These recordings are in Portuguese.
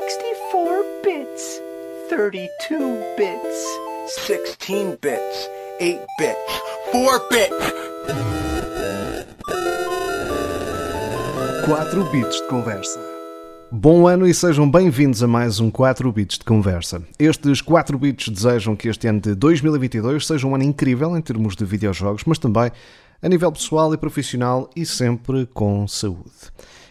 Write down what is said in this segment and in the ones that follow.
64 bits, 32 bits, 16 bits, 8 bits, 4 bits. 4 bits de conversa. Bom ano e sejam bem-vindos a mais um 4 bits de conversa. Estes 4 bits desejam que este ano de 2022 seja um ano incrível em termos de videojogos, mas também a nível pessoal e profissional e sempre com saúde.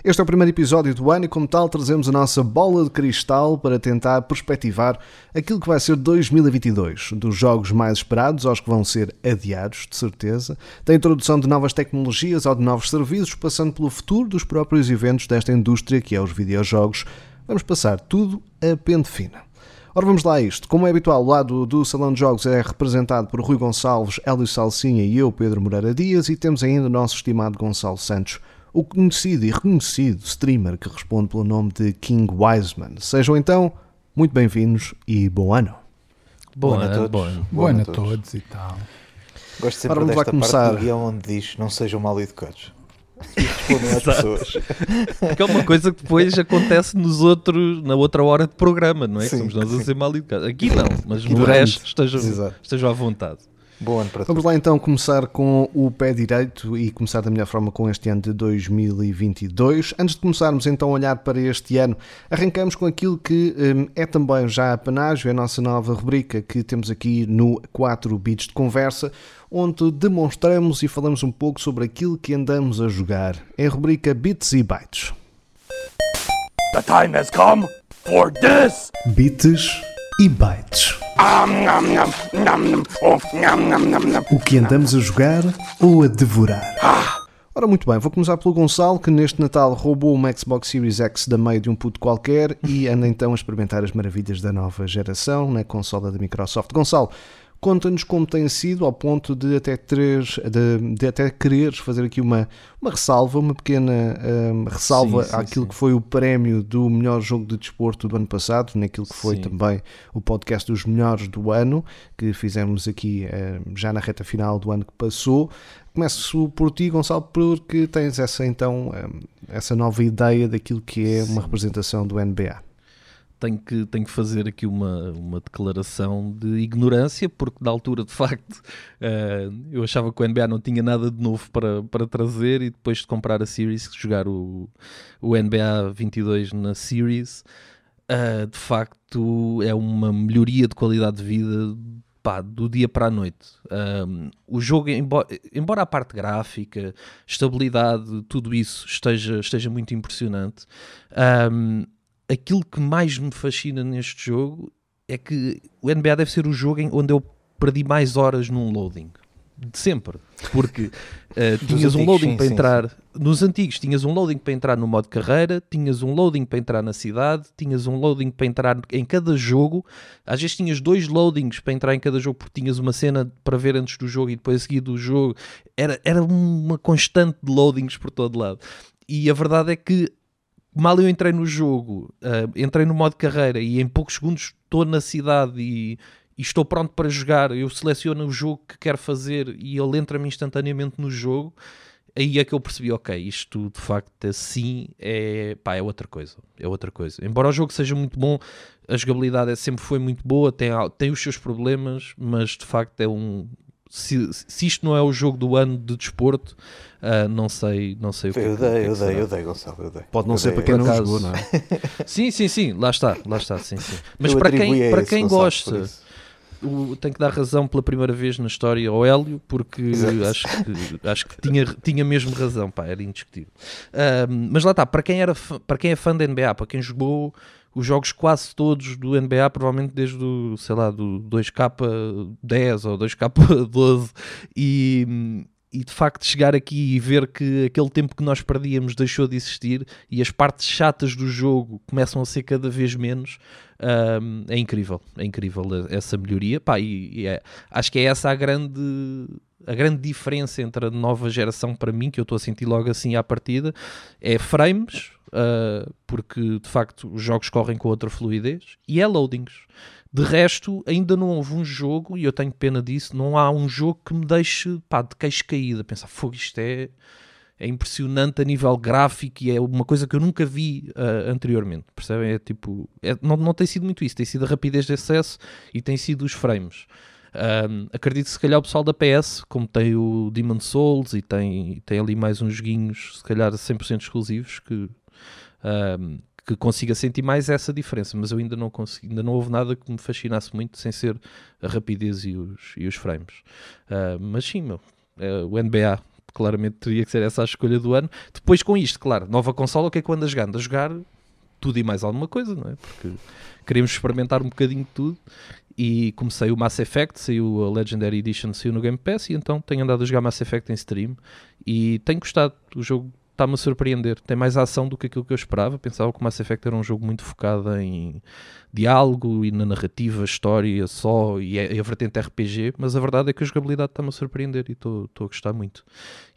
Este é o primeiro episódio do ano e, como tal, trazemos a nossa bola de cristal para tentar perspectivar aquilo que vai ser 2022, dos jogos mais esperados aos que vão ser adiados, de certeza, da introdução de novas tecnologias ou de novos serviços, passando pelo futuro dos próprios eventos desta indústria que é os videojogos. Vamos passar tudo a pente fina. Ora, vamos lá a isto. Como é habitual, o lado do Salão de Jogos é representado por Rui Gonçalves, Hélio Salsinha e eu, Pedro Moreira Dias, e temos ainda o nosso estimado Gonçalo Santos o conhecido e reconhecido streamer que responde pelo nome de King Wiseman. Sejam então muito bem-vindos e bom ano. Bom, ano a todos. Bom ano, bom ano a todos e tal. Gosto sempre vamos desta começar. parte do guião onde diz não sejam mal educados. E respondem às pessoas. Que é uma coisa que depois acontece nos outros, na outra hora de programa, não é? Sim, Somos nós a ser mal educados. Aqui não, mas no resto estejam, estejam à vontade. Bom ano para Vamos lá então começar com o pé direito e começar da melhor forma com este ano de 2022. Antes de começarmos então a olhar para este ano, arrancamos com aquilo que um, é também já a panágio, é a nossa nova rubrica que temos aqui no 4 Bits de Conversa, onde demonstramos e falamos um pouco sobre aquilo que andamos a jogar. É a rubrica Bits e Bytes. The time has come for this! Bits e Bytes. O que andamos a jogar ou a devorar? Ora, muito bem, vou começar pelo Gonçalo, que neste Natal roubou uma Xbox Series X da meio de um puto qualquer e anda então a experimentar as maravilhas da nova geração na consola da Microsoft. Gonçalo, Conta-nos como tem sido, ao ponto de até, teres, de, de até quereres fazer aqui uma, uma ressalva, uma pequena um, ressalva sim, sim, àquilo sim. que foi o prémio do melhor jogo de desporto do ano passado, naquilo que foi também o podcast dos melhores do ano, que fizemos aqui um, já na reta final do ano que passou. Começo por ti, Gonçalo, porque tens essa então um, essa nova ideia daquilo que é uma representação do NBA tenho que, tenho que fazer aqui uma, uma declaração de ignorância, porque na altura, de facto, uh, eu achava que o NBA não tinha nada de novo para, para trazer e depois de comprar a Series, jogar o, o NBA 22 na Series, uh, de facto é uma melhoria de qualidade de vida pá, do dia para a noite. Um, o jogo, embora, embora a parte gráfica, estabilidade, tudo isso esteja, esteja muito impressionante, um, aquilo que mais me fascina neste jogo é que o NBA deve ser o jogo onde eu perdi mais horas num loading. De sempre. Porque uh, tinhas um loading sim, para sim, entrar. Sim. Nos antigos, tinhas um loading para entrar no modo carreira, tinhas um loading para entrar na cidade, tinhas um loading para entrar em cada jogo. Às vezes tinhas dois loadings para entrar em cada jogo, porque tinhas uma cena para ver antes do jogo e depois a seguir do jogo. Era, era uma constante de loadings por todo lado. E a verdade é que mal eu entrei no jogo, uh, entrei no modo carreira e em poucos segundos estou na cidade e, e, estou pronto para jogar, eu seleciono o jogo que quero fazer e ele entra-me instantaneamente no jogo, aí é que eu percebi, ok, isto de facto assim é, pá, é outra coisa, é outra coisa. Embora o jogo seja muito bom, a jogabilidade é, sempre foi muito boa, tem, tem os seus problemas, mas de facto é um, se, se, isto não é o jogo do ano de desporto, uh, não sei, não sei o que Eu dei, eu dei, eu dei, Gonçalo, eu dei. Pode não eu ser dei, para quem não caso... jogou, não é? sim, sim, sim, lá está, lá está, sim, sim. Mas para quem, para quem gosta, o, tenho que dar razão pela primeira vez na história ao Hélio, porque acho que, acho que tinha, tinha mesmo razão, pá, era indiscutível. Uh, mas lá está, para quem, era, para quem é fã da NBA, para quem jogou os jogos quase todos do NBA, provavelmente desde o, sei lá, do 2K10 ou 2K12 e, e de facto chegar aqui e ver que aquele tempo que nós perdíamos deixou de existir e as partes chatas do jogo começam a ser cada vez menos, um, é incrível, é incrível essa melhoria, pá, e, e é, acho que é essa a grande a grande diferença entre a nova geração para mim, que eu estou a sentir logo assim à partida, é frames, uh, porque de facto os jogos correm com outra fluidez, e é loadings. De resto, ainda não houve um jogo, e eu tenho pena disso, não há um jogo que me deixe pá, de queixo caída, pensar, fogo, isto é, é impressionante a nível gráfico e é uma coisa que eu nunca vi uh, anteriormente. Percebem? É tipo, é, não, não tem sido muito isso, tem sido a rapidez de acesso e tem sido os frames. Um, acredito que se calhar o pessoal da PS, como tem o Demon Souls e tem, tem ali mais uns joguinhos, se calhar 100% exclusivos, que, um, que consiga sentir mais essa diferença, mas eu ainda não consegui, ainda não houve nada que me fascinasse muito sem ser a rapidez e os, e os frames. Uh, mas sim, meu, é, o NBA claramente teria que ser essa a escolha do ano. Depois com isto, claro, nova consola, o que é que eu a jogar? A jogar tudo e mais alguma coisa, não é? Porque queremos experimentar um bocadinho de tudo e comecei o Mass Effect, saiu a Legendary Edition, saiu no Game Pass e então tenho andado a jogar Mass Effect em stream e tenho gostado, o jogo está-me a surpreender, tem mais ação do que aquilo que eu esperava, pensava que o Mass Effect era um jogo muito focado em diálogo e na narrativa, história só e a, é, e a vertente RPG, mas a verdade é que a jogabilidade está-me a surpreender e estou a gostar muito.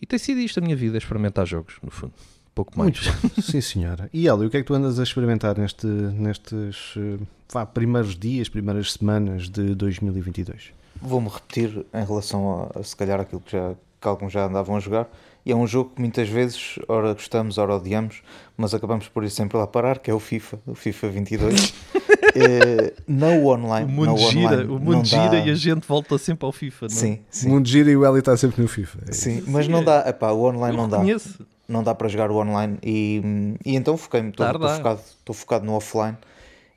E tem sido isto a minha vida, experimentar jogos, no fundo pouco mais. Muito Sim, senhora. E Hélio, o que é que tu andas a experimentar neste, nestes eh, vá, primeiros dias, primeiras semanas de 2022? Vou-me repetir em relação a, a, se calhar, aquilo que, já, que alguns já andavam a jogar. E é um jogo que muitas vezes, ora gostamos, ora odiamos, mas acabamos por ir sempre lá parar, que é o FIFA, o FIFA 22. é, não online. O mundo gira, online, o mundo gira dá... e a gente volta sempre ao FIFA. Não? É? Sim, sim. O mundo gira e o Hélio está sempre no FIFA. É sim, mas não dá, epá, o online Eu não reconheço. dá não dá para jogar o online e, e então foquei-me, estou focado, focado no offline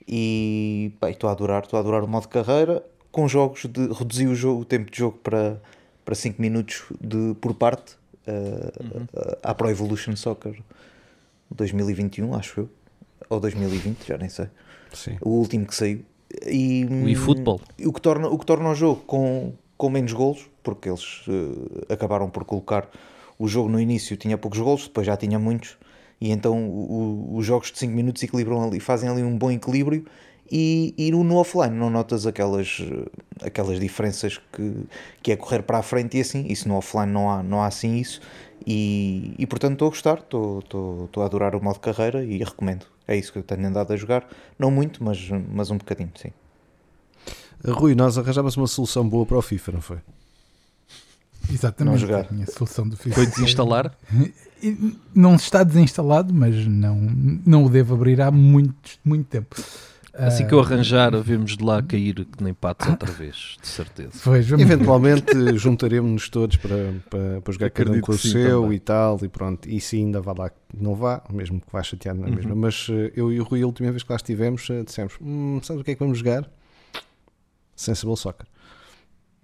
e estou a adorar, estou a adorar o modo carreira com jogos de reduzir o, jogo, o tempo de jogo para, para 5 minutos de, por parte uh, uhum. uh, à Pro Evolution Soccer 2021, acho eu, ou 2020, já nem sei. Sim. O último que saiu. E, o eFootball. O que torna o, que torna o jogo com, com menos golos, porque eles uh, acabaram por colocar o jogo no início tinha poucos golos, depois já tinha muitos, e então o, o, os jogos de 5 minutos equilibram ali, fazem ali um bom equilíbrio. E, e no, offline não notas aquelas, aquelas diferenças que, que é correr para a frente e assim, isso no offline não há, não há assim isso. E, e portanto estou a gostar, estou, estou, estou a adorar o modo carreira e recomendo. É isso que eu tenho andado a jogar, não muito, mas, mas um bocadinho, sim. Rui, nós arranjámos uma solução boa para o FIFA, não foi? Exatamente. Não jogar. A solução do FIFA. Foi desinstalar? Não está desinstalado, mas não, não o devo abrir há muito, muito tempo. Assim que eu arranjar, vemos de lá cair que nem patos outra vez, de certeza. Pois, Eventualmente juntaremos-nos todos para, para, para jogar cada um com o seu também. e tal, e pronto. E se ainda vá lá, não vá, mesmo que vá chatear na uhum. mesma. Mas eh, eu e o Rui, a última vez que lá estivemos, eh, dissemos: hum, sabes o que é que vamos jogar? Sensible Soccer.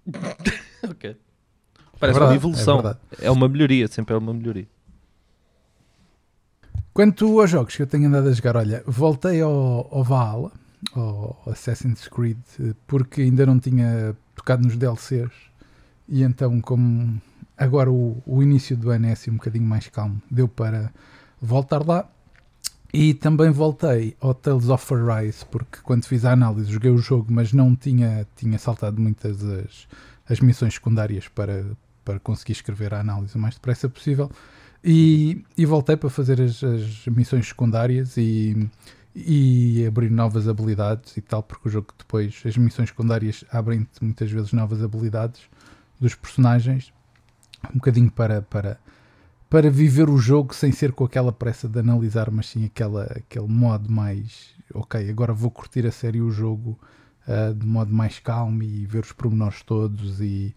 ok. Parece é verdade, uma evolução. É, é, uma melhoria, sempre é uma melhoria. Quanto aos jogos que eu tenho andado a jogar, olha, voltei ao, ao Valhalla, ao Assassin's Creed, porque ainda não tinha tocado nos DLCs e então como agora o, o início do ano é assim um bocadinho mais calmo, deu para voltar lá. E também voltei ao Tales of Arise, porque quando fiz a análise joguei o jogo, mas não tinha, tinha saltado muitas as, as missões secundárias para, para conseguir escrever a análise o mais depressa possível. E, e voltei para fazer as, as missões secundárias e, e abrir novas habilidades e tal, porque o jogo depois, as missões secundárias abrem-te muitas vezes novas habilidades dos personagens, um bocadinho para, para, para viver o jogo sem ser com aquela pressa de analisar, mas sim aquela, aquele modo mais ok, agora vou curtir a sério o jogo uh, de modo mais calmo e ver os pormenores todos e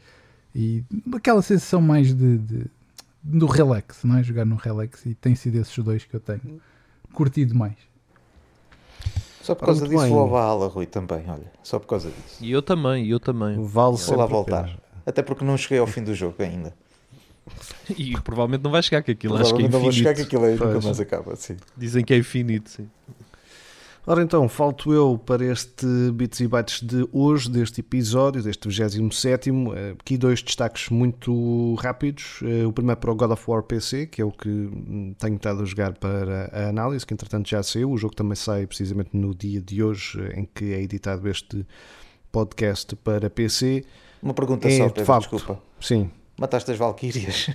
e aquela sensação mais de, de, do relax, não é? Jogar no relax e tem sido esses dois que eu tenho curtido mais. Só por causa disso vou à ala, Rui, também, olha. Só por causa disso. E eu também, eu também. Vale vou lá voltar. Pena. Até porque não cheguei ao fim do jogo ainda. E provavelmente não vai chegar que aquilo acho que é infinito. não vou chegar que aquilo é, nunca mais acaba, sim. Dizem que é infinito, sim. Ora então, falto eu para este Bits e Bytes de hoje, deste episódio, deste 27. Aqui dois destaques muito rápidos. Eh, o primeiro para o God of War PC, que é o que hum, tenho estado a jogar para a análise, que entretanto já saiu. O jogo também sai precisamente no dia de hoje, em que é editado este podcast para PC. Uma pergunta é, só, Pedro, de facto, desculpa. Sim. Mataste as Valkyrias.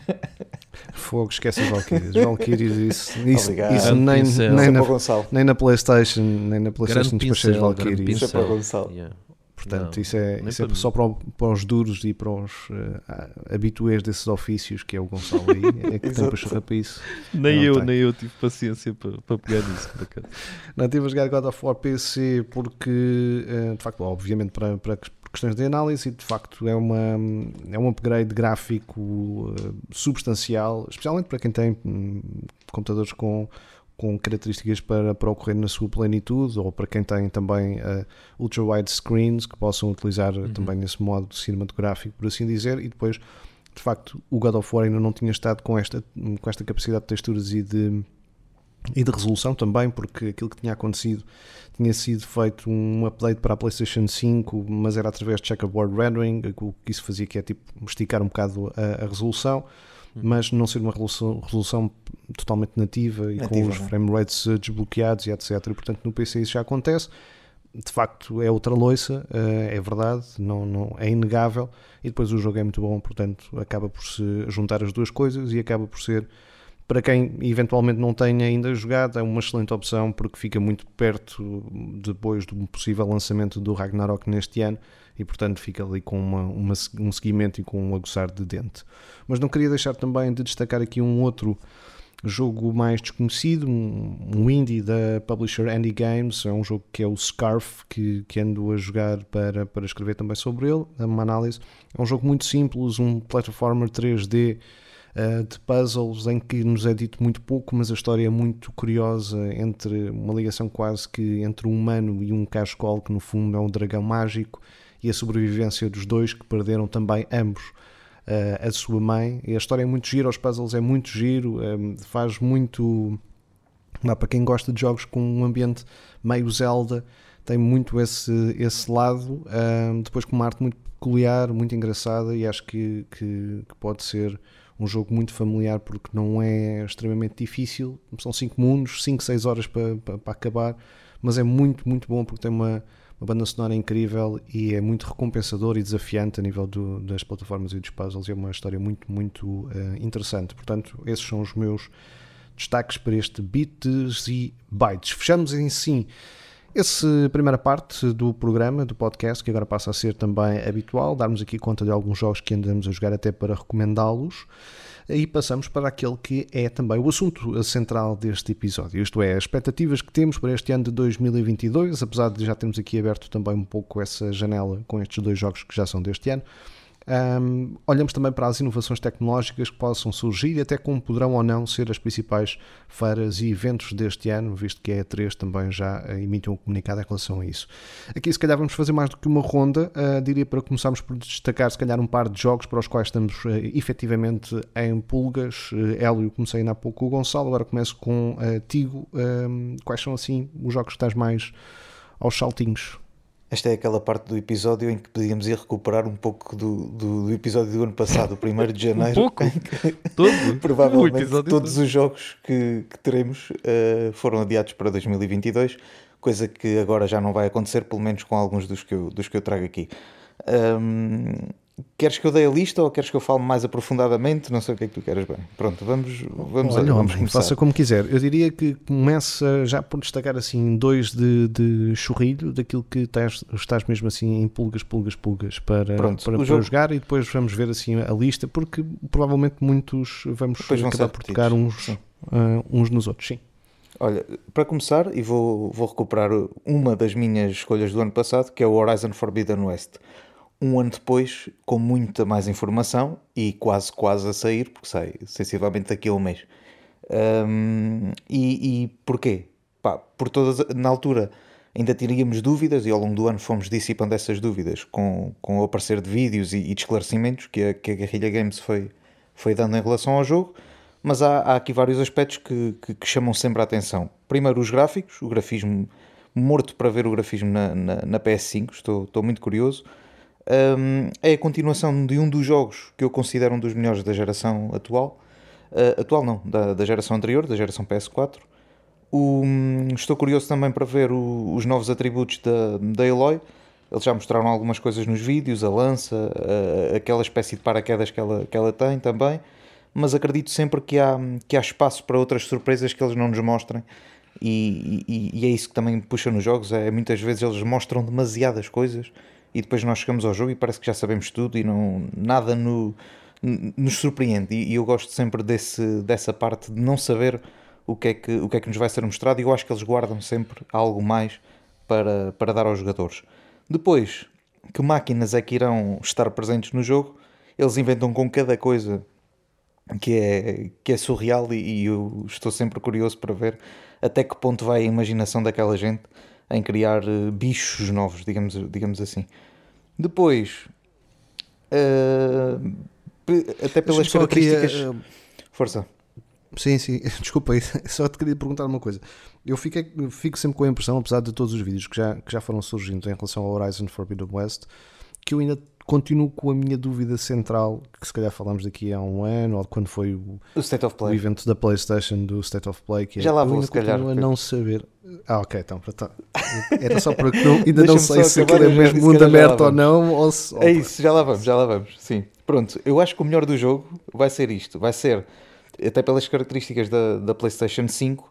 Fogo, esquece as Valkyrias. Valkyrias, isso, isso, isso nem, nem, na, nem na Playstation, nem na Playstation despachei as Valkyrias. Isso é para o Gonçalo. Yeah. Portanto, Não, isso é, isso é para só para, o- para os duros e para os uh, habituês desses ofícios, que é o Gonçalo aí, é que tem para isso. Nem Não eu, tem. nem eu tive paciência para, para pegar nisso. Não estive a jogar God of War PC porque, eh, de facto, obviamente para, para que- por questões de análise, de facto é, uma, é um upgrade gráfico eh, substancial, especialmente para quem tem hum, computadores com, com características para, para ocorrer na sua plenitude ou para quem tem também eh, ultra-wide screens que possam utilizar eh, também esse modo cinematográfico, por assim dizer, e depois, de facto, o God of War ainda não tinha estado com esta, com esta capacidade de texturas e de e de resolução também, porque aquilo que tinha acontecido tinha sido feito um update para a PlayStation 5, mas era através de checkerboard rendering, o que isso fazia que é tipo esticar um bocado a, a resolução, mas não ser uma resolução, resolução totalmente nativa e com Nativa, os não é? frame rates eh, desbloqueados e etc. E portanto no PC isso já acontece. De facto é outra loiça, eh, é verdade, não, não, é inegável. E depois o jogo é muito bom, portanto acaba por se juntar as duas coisas e acaba por ser para quem eventualmente não tenha ainda jogado, é uma excelente opção porque fica muito perto depois do possível lançamento do Ragnarok neste ano e, portanto, fica ali com uma, uma- um seguimento e com um aguçar de dente. Mas não queria deixar também de destacar aqui um outro jogo mais desconhecido, um, indie da publisher Andy Games, é um jogo que é o Scarf, que, que ando a jogar para, para escrever também sobre ele, uma análise. É um jogo muito simples, um platformer 3D uh, de puzzles em que nos é dito muito pouco, mas a história é muito curiosa entre uma ligação quase que entre um humano e um cascol que no fundo é um dragão mágico e a sobrevivência dos dois que perderam também ambos uh, a sua mãe. E a história é muito giro, os puzzles é muito giro, um, faz muito para quem gosta de jogos com um ambiente meio Zelda, tem muito esse, esse lado. ahm, depois com uma arte muito peculiar, muito engraçada, e acho que, que, que pode ser um jogo muito familiar porque não é extremamente difícil. São 5 mundos, 5, 6 horas para, para, para acabar, mas é muito, muito bom porque tem uma, uma banda sonora incrível e é muito recompensador e desafiante a nível do- das plataformas e dos puzzles. E é uma história muito, muito eh, interessante. Portanto, esses são os meus destaques para este Bits e Bytes. Fechamos em sim essa primeira parte do programa, do podcast, que agora passa a ser também habitual, darmos aqui conta de alguns jogos que andamos a jogar até para recomendá-los. E passamos para aquele que é também o assunto central deste episódio, isto é, as expectativas que temos para este ano de 2022, apesar de já termos aqui aberto também um pouco essa janela com estes dois jogos que já são deste ano. Um, olhamos também para as inovações tecnológicas que possam surgir e até como poderão ou não ser as principais feiras e eventos deste ano, visto que a E3 também já eh, emitiu um comunicado em relação a isso. Aqui, se calhar, vamos fazer mais do que uma ronda. Uh, diria para começarmos por destacar, se calhar, um par de jogos para os quais estamos uh, efetivamente em pulgas. Uh, Hélio, comecei ainda há pouco o Gonçalo, agora começo com uh, Tigo. Quais são, assim, os jogos que estás mais aos saltinhos? Esta é aquela parte do episódio em que podíamos ir recuperar um pouco do, do, do episódio do ano passado, o 1 de janeiro. pouco? em que Todo? Provavelmente todos todo. os jogos que, que teremos eh, foram adiados para 2022, coisa que agora já não vai acontecer, pelo menos com alguns dos que eu, dos que eu trago aqui. Ahm, queres que eu dê a lista ou queres que eu fale mais aprofundadamente? Não sei o que é que tu queres bem. Pronto, vamos, vamos, Olha, vamos homem, começar. faça como quiser. Eu diria que começa já por destacar assim dois de, de churrilho, daquilo que estás, estás mesmo assim em pulgas, pulgas, pulgas para, Pronto, para, para jogo- jogar e depois vamos ver assim a lista, porque provavelmente muitos vamos Depois vão acabar por tocar uns, ah, uns nos outros. Sim. Olha, para começar, e vou, vou recuperar uma das minhas escolhas do ano passado, que é o Horizon Forbidden West. Um ano depois, com muita mais informação e quase, quase a sair, porque sai sensivelmente daqui a um mês. Ahm, e, e porquê? Pá, por todas, na altura ainda teríamos dúvidas e ao longo do ano fomos dissipando essas dúvidas com, com o aparecer de vídeos e, e de esclarecimentos que a, que a Guerrilla Games foi, foi dando em relação ao jogo, mas há, há aqui vários aspectos que, que, que chamam sempre a atenção. Primeiro, os gráficos, o grafismo morto para ver o grafismo na, na, na PS5, estou, estou muito curioso. Um, é a continuação de um dos jogos que eu considero um dos melhores da geração atual. Uh, atual não, da, da geração anterior, da geração PS4. O- estou curioso também para ver o- os novos atributos da, da Eloy. Eles já mostraram algumas coisas nos vídeos, a lança, a- aquela espécie de paraquedas que ela, que ela tem também. Mas acredito sempre que há, que há espaço para outras surpresas que eles não nos mostrem. E, e- e é isso que também puxa nos jogos. É muitas vezes eles mostram demasiadas coisas e depois nós chegamos ao jogo e parece que já sabemos tudo e não, nada no, nos surpreende. E, e eu gosto sempre desse, dessa parte de não saber o que, é que, o que é que nos vai ser mostrado e eu acho que eles guardam sempre algo mais para, para dar aos jogadores. Depois, que máquinas é que irão estar presentes no jogo? Eles inventam com cada coisa que é, que é surreal e, e eu estou sempre curioso para ver até que ponto vai a imaginação daquela gente em criar uh, bichos novos, digamos, digamos assim. Depois, uh, até pelas características. Aqui, uh, Força. Sim, sim, desculpa, só te queria perguntar uma coisa. Eu fico, fico sempre com a impressão, apesar de todos os vídeos que já, que já foram surgindo em relação ao Horizon Forbidden West, que eu ainda continuo com a minha dúvida central, que se calhar falamos daqui a um ano, ou quando foi o, o evento da PlayStation do State of Play, que é, Já lá vou, se calhar. a não saber. Ah, ok, então, tá. era só porque não, ainda não sei se aquilo é mesmo mundo aberto ou não. Ou se, é isso, já lá vamos, já lá vamos. Sim. Pronto, eu acho que o melhor do jogo vai ser isto, vai ser, até pelas características da, da PlayStation 5,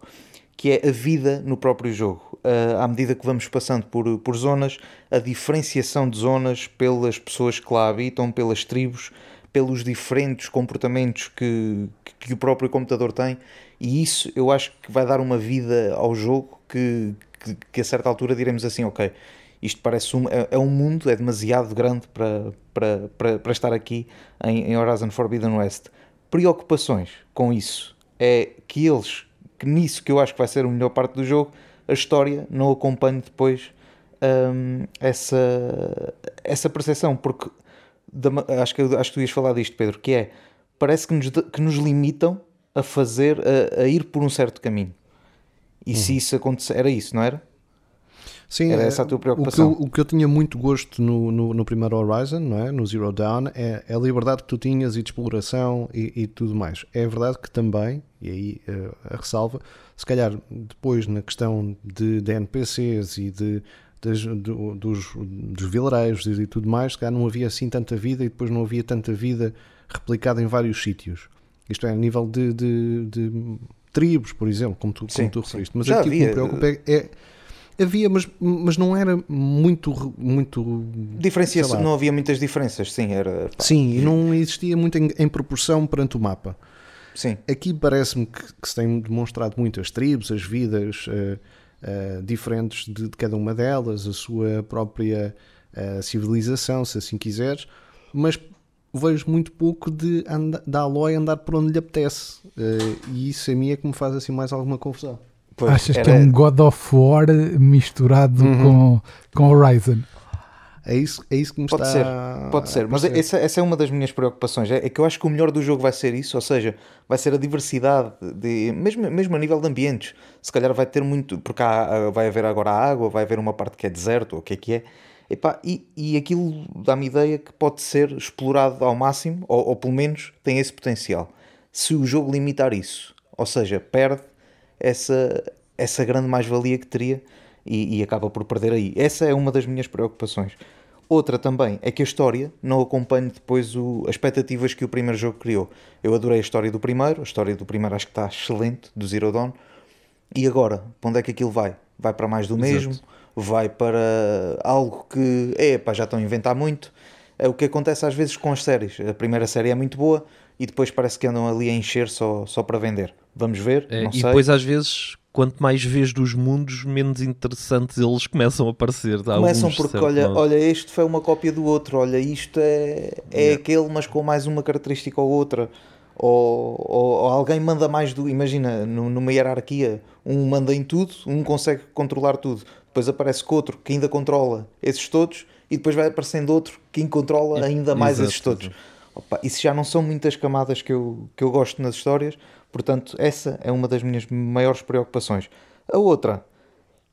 que é a vida no próprio jogo. Uh, à medida que vamos passando por, por zonas, a diferenciação de zonas pelas pessoas que lá habitam, pelas tribos, pelos diferentes comportamentos que, que, o próprio computador tem, e isso eu acho que vai dar uma vida ao jogo que, que, que a certa altura diremos assim: ok, isto parece um, é, é, um mundo, é demasiado grande para, para, para, para estar aqui em, em Horizon Forbidden West. Preocupações com isso é que eles que nisso que eu acho que vai ser a melhor parte do jogo, a história não acompanhe depois um, essa, essa percepção, porque da, acho, que, acho que tu ias falar disto, Pedro, que é parece que nos, que nos limitam a fazer, a, a ir por um certo caminho. E uhum. se isso acontecer, era isso, não era? Sim, era essa a tua preocupação. O que eu, o que eu tinha muito gosto no, no, no, primeiro Horizon, não é? no Zero Dawn, é, é, a liberdade que tu tinhas e de exploração e, e tudo mais. É verdade que também, e aí uh, a ressalva, se calhar depois na questão de, de NPCs e de, do, dos, dos vilareiros e tudo mais, se calhar não havia assim tanta vida e depois não havia tanta vida replicada em vários sítios. Isto é, a nível de, de, de tribos, por exemplo, como tu, sim, como tu referiste. Mas Já aqui o que me preocupa é, é Havia, mas, mas não era muito. muito Diferenciação, não havia muitas diferenças, sim. Era, pá. Sim, e não existia muito em, em, proporção perante o mapa. Sim. Aqui parece-me que, que, se tem demonstrado muitas tribos, as vidas uh, uh, diferentes de, de, cada uma delas, a sua própria uh, civilização, se assim quiseres, mas vejo muito pouco de da Aloy andar por onde lhe apetece. e isso a mim é que me faz assim mais alguma confusão. Pois, Achas era... que é um God of War misturado uhum. com, com Horizon? É isso, é isso que me pode está ser, Pode ser, mas essa, essa, é uma das minhas preocupações. É, é, que eu acho que o melhor do jogo vai ser isso, ou seja, vai ser a diversidade, de, mesmo, mesmo a nível de ambientes. Se calhar vai ter muito, porque há, vai haver agora água, vai haver uma parte que é deserto, ou o que é que é. Epá, e, e aquilo dá-me ideia que pode ser explorado ao máximo, ou, ou pelo menos tem esse potencial. Se o jogo limitar isso, ou seja, perde essa, essa grande mais-valia que teria e, e, acaba por perder aí. Essa é uma das minhas preocupações. Outra também é que a história não acompanhe depois o, as expectativas que o primeiro jogo criou. Eu adorei a história do primeiro, a história do primeiro acho que está excelente, do Zero Dawn. E agora, para onde é que aquilo vai? Vai para mais do mesmo? Exato. Vai para algo que, é, pá, já estão a inventar muito. É o que acontece às vezes com as séries. A primeira série é muito boa e depois parece que andam ali a encher só, só para vender. Vamos ver, é, e sei. depois às vezes quanto mais vês dos mundos, menos interessantes eles começam a aparecer. Começam porque, olha, olha, este foi uma cópia do outro, olha, isto é, é yeah. aquele, mas com mais uma característica ou outra. Ou, ou, ou alguém manda mais do. Imagina, numa hierarquia, um manda em tudo, um consegue controlar tudo. Depois aparece outro que ainda controla esses todos, e depois vai aparecendo outro que controla ainda mais Exato. esses todos. Opa, isso já não são muitas camadas que eu, que eu gosto nas histórias, Portanto, essa é uma das minhas maiores preocupações. A outra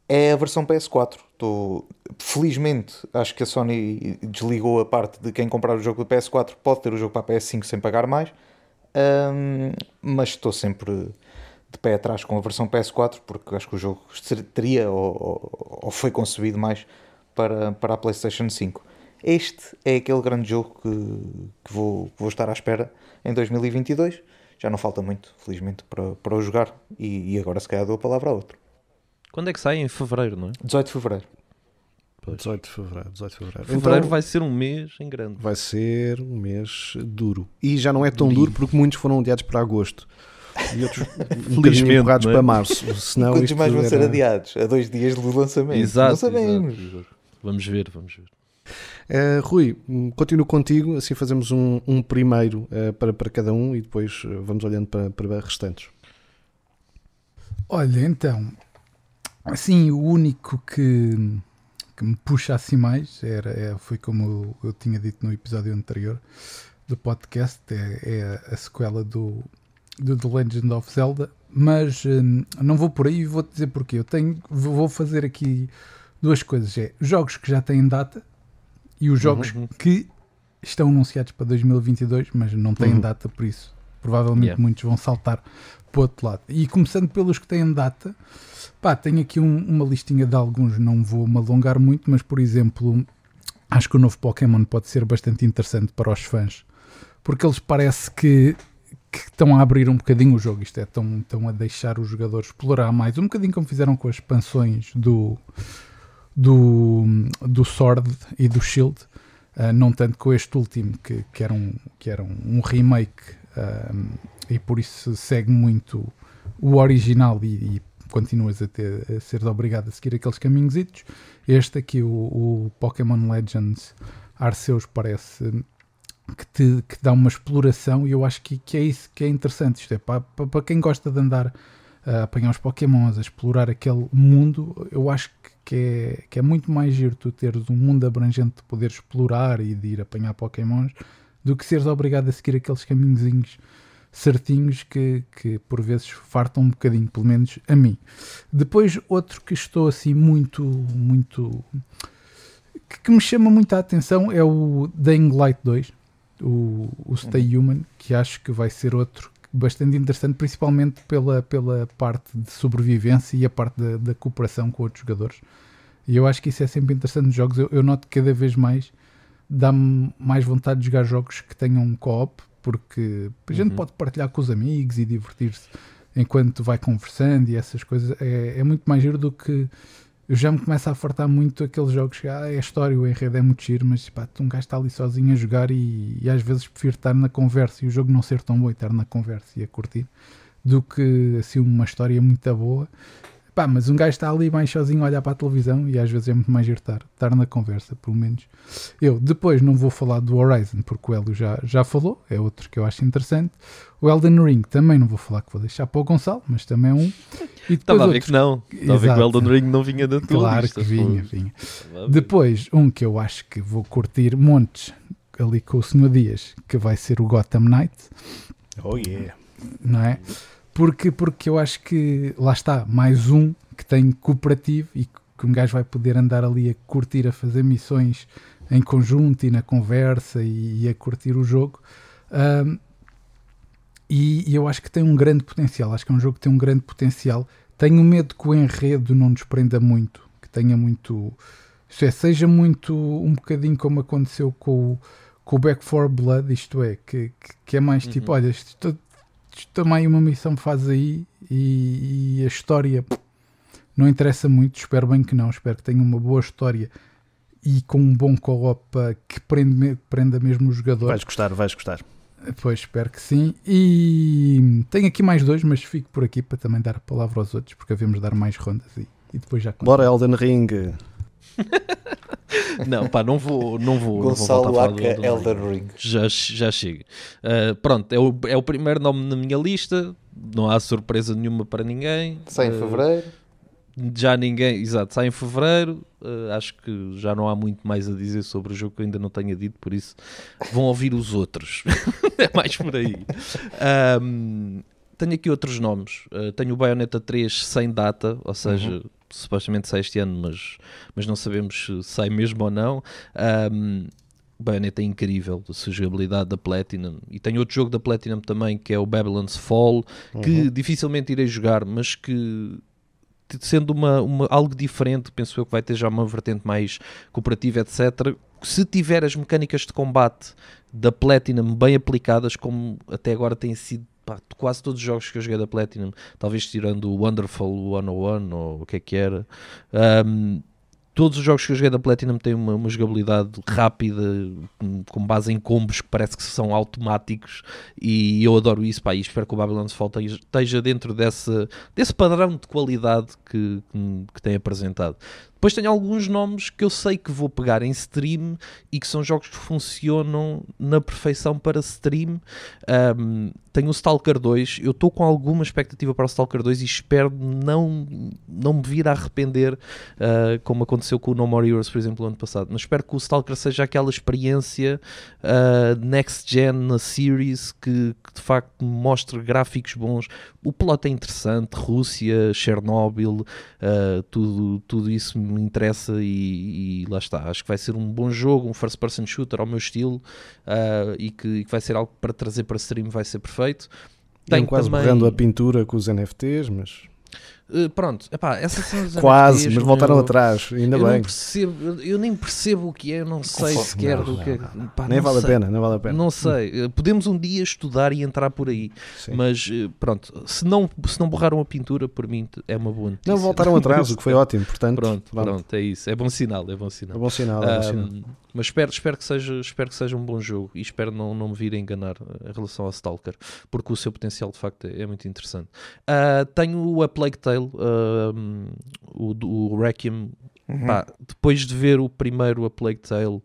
é a versão PS4. Estou, felizmente, acho que a Sony desligou a parte de quem comprar o jogo do PS4 pode ter o jogo para a PS5 sem pagar mais. Um, mas estou sempre de pé atrás com a versão PS4 porque acho que o jogo teria ou, ou foi concebido mais para, para a PlayStation 5. Este é aquele grande jogo que, que vou, vou estar à espera em 2022 já não falta muito, felizmente, para, para o jogar. E, e agora, se calhar, dou a palavra a outro. Quando é que sai? Em fevereiro, não é? 18 de fevereiro. Pois. 18 de fevereiro. 18 de fevereiro. Fevereiro Então, vai ser um mês em grande. vai ser um mês duro. E já não é tão duro porque muitos foram adiados para agosto. E outros um Felizmente, bocadinho empurrados é? para março. Senão Quantos mais vão ser era- adiados? A dois dias do lançamento. Exato, Não sabemos. exato. Vamos ver, vamos ver. Eh, Rui, hum, continuo contigo, assim fazemos um, um primeiro eh, para, para cada um e depois eh, vamos olhando para, para restantes. Olha, então, assim, o único que, que me puxa assim mais era, é- foi como eu, eu tinha dito no episódio anterior do podcast, é, é a sequela do, do The Legend of Zelda, mas hum, não vou por aí e vou-te dizer porquê. Eu tenho, vou fazer aqui duas coisas, é jogos que já têm data e os jogos Uhum. que estão anunciados para 2022, mas não têm Uhum. data, por isso provavelmente Yeah. muitos vão saltar para o outro lado. E começando pelos que têm data, pá, tenho aqui um- uma listinha de alguns, não vou me alongar muito, mas por exemplo, acho que o novo Pokémon pode ser bastante interessante para os fãs, porque eles parece que, que estão a abrir um bocadinho o jogo, isto é, estão, estão a deixar os jogadores explorar mais, um bocadinho como fizeram com as expansões do, do, do Sword e do Shield, ah, não tanto com este último, que, que, era, um, que era um remake ah, e por isso segue muito o original e, e continuas a, ter, a ser obrigado a seguir aqueles caminhos. Este aqui, o, o Pokémon Legends Arceus, parece que te que dá uma exploração e eu acho que, que é isso que é interessante. Isto é, para, para, para quem gosta de andar a apanhar os Pokémons, a explorar aquele mundo, eu acho que, que, é, que é muito mais giro tu teres um mundo abrangente de poder explorar e de ir apanhar Pokémons do que seres obrigado a seguir aqueles caminhozinhos certinhos que, que por vezes fartam um bocadinho, pelo menos a mim. Depois, outro que estou assim muito, muito. que, que me chama muito a atenção é o Dying Light 2, o, o Stay Human, que acho que vai ser outro bastante interessante, principalmente pela, pela parte de sobrevivência e a parte da, da cooperação com outros jogadores. E eu acho que isso é sempre interessante nos jogos. Eu, eu noto que cada vez mais dá-me mais vontade de jogar jogos que tenham um co-op, porque a gente Uhum. pode partilhar com os amigos e divertir-se enquanto vai conversando e essas coisas. É, é muito mais giro do que. Eu já me começo a fartar muito aqueles jogos que ah, é história, o enredo é muito giro, mas pá, um gajo está ali sozinho a jogar e, e às vezes prefiro estar na conversa e o jogo não ser tão bom e estar na conversa e a curtir do que assim uma história muito boa. Pá, mas um gajo está ali mais sozinho a olhar para a televisão e às vezes é muito mais giro estar, estar na conversa, pelo menos. Eu depois não vou falar do Horizon porque o Hélio já, já falou, é outro que eu acho interessante. O Elden Ring também não vou falar que vou deixar para o Gonçalo, mas também é um. E depois Estava a ver outros- que não. Estava a ver que o. Elden Ring não vinha da tua Claro lista, que vinha, pô. vinha. Depois, um que eu acho que vou curtir montes ali com o Senhor Dias, que vai ser o Gotham Knight, Oh yeah. não é? Porque, porque eu acho que lá está, mais um que tem cooperativo e que um gajo vai poder andar ali a curtir, a fazer missões em conjunto e na conversa e, e a curtir o jogo. Ahm, e, e eu acho que tem um grande potencial. Acho que é um jogo que tem um grande potencial. Tenho medo que o enredo não nos prenda muito, que tenha muito. Isto é, seja muito um bocadinho como aconteceu com o, com o Back 4 Blood, isto é, que, que, é mais tipo, Uhum. olha, isto, isto também uma missão faz aí e, e a história não interessa muito, espero bem que não, espero que tenha uma boa história e com um bom co-op eh, que prende, me- prenda mesmo o jogador. Vais gostar, vais gostar. Pois, espero que sim. E tenho aqui mais dois, mas fico por aqui para também dar a palavra aos outros, porque havemos dar mais rondas e, e depois já conto. Bora Elden Ring. Não, pá, não vou, não vou, não vou Gonçalo voltar a falar do Elden Ring. Já, já chega. Uh, pronto, é o, é o primeiro nome na minha lista. Não há surpresa nenhuma para ninguém. Sai em Uh, fevereiro. Já ninguém, exato, sai em fevereiro. Uh, acho que já não há muito mais a dizer sobre o jogo que eu ainda não tenha dito, por isso vão ouvir os outros. é mais por aí. Um, tenho aqui outros nomes. Uh, tenho o Bayonetta 3 sem data, ou seja, supostamente sai este ano, mas, mas não sabemos se sai mesmo ou não. Um, o Bayonetta é incrível, a jogabilidade da Platinum. E tem outro jogo da Platinum também que é o Babylon's Fall, que dificilmente irei jogar, mas que sendo uma, uma- algo diferente, penso eu que vai ter já uma vertente mais cooperativa, etc. Se tiver as mecânicas de combate da Platinum bem aplicadas, como até agora têm sido pá, quase todos os jogos que eu joguei da Platinum, talvez tirando o Wonderful 101 ou o que é que era, ahm, todos os jogos que eu joguei da Platinum têm uma, uma jogabilidade rápida, com base em combos que parece que são automáticos, e eu adoro isso, pá, e espero que o Babylon's Fall esteja dentro desse padrão de qualidade que, que, que tem apresentado. Depois tenho alguns nomes que eu sei que vou pegar em stream e que são jogos que funcionam na perfeição para stream. Um, tenho o Stalker 2, eu estou com alguma expectativa para o Stalker 2 e espero não, não me vir a arrepender, uh, como aconteceu com o No More Heroes, por exemplo, no ano passado. Mas espero que o Stalker seja aquela experiência uh, next gen na series que, que, de facto mostre gráficos bons. O plot é interessante, Rússia, Chernobyl, uh, tudo, tudo isso me interessa e, e, lá está. Acho que vai ser um bom jogo, um first person shooter ao meu estilo uh, e, que, e, que, vai ser algo para trazer para stream, vai ser perfeito. Tenho quase também... borrando a pintura com os NFTs, mas Uh, pronto, epá, essas são as Quase, mas voltaram atrás, ainda eu bem. Percebo, eu nem percebo o que é, eu não sei Conforme, sequer não, do que é. Pá, nem vale sei. a pena, não vale a pena. Não sei, eh, podemos um dia estudar e entrar por aí, Sim. mas eh, pronto, se não, se não borraram a pintura, por mim é uma boa notícia. Não, voltaram atrás, o que foi ótimo, portanto. Pronto, pronto, pronto, é isso, é bom sinal, é bom sinal. É bom sinal, é bom sinal. Mas espero, espero, que seja, espero que seja um bom jogo e espero não, não me vir a enganar em relação ao Stalker, porque o seu potencial de facto é, é muito interessante. Uh, tenho a Plague Tale, uh, o, o Requiem, uhum. pá, depois de ver o primeiro A Plague Tale,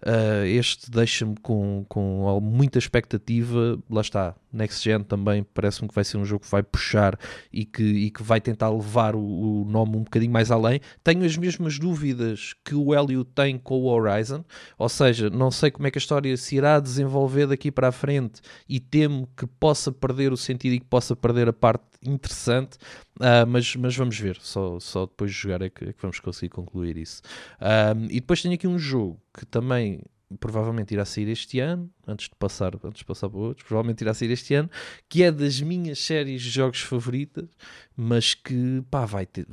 Uh, este deixa-me com, com muita expectativa. Lá está, Next Gen também parece-me que vai ser um jogo que vai puxar e que, e que vai tentar levar o, o, nome um bocadinho mais além. Tenho as mesmas dúvidas que o Helio tem com o Horizon, ou seja, não sei como é que a história se irá desenvolver daqui para a frente e temo que possa perder o sentido e que possa perder a parte interessante. Uh, mas, mas vamos ver, só, só depois de jogar é que, é que vamos conseguir concluir isso. Um, e depois tenho aqui um jogo que também provavelmente irá sair este ano, antes de passar, antes de passar para outros, provavelmente irá sair este ano, que é das minhas séries de jogos favoritas, mas que pá, vai ter,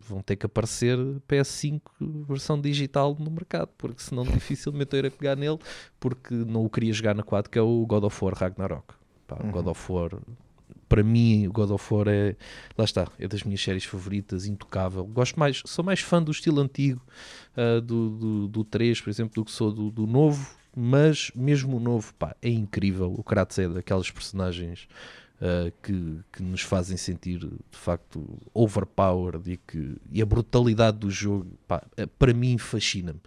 vão ter que aparecer PS5 versão digital no mercado, porque senão dificilmente eu irei pegar nele, porque não o queria jogar na 4, que é o God of War Ragnarok. Pá, uhum. God of War para mim o God of War é lá está, é das minhas séries favoritas, intocável. Gosto mais, sou mais fã do estilo antigo uh, do, do, do 3, por exemplo, do que sou do, do novo, mas mesmo o novo, pá, é incrível. O Kratos é daquelas personagens uh, que, que nos fazem sentir de facto overpowered e, que, e a brutalidade do jogo pá, eh, para mim fascina-me.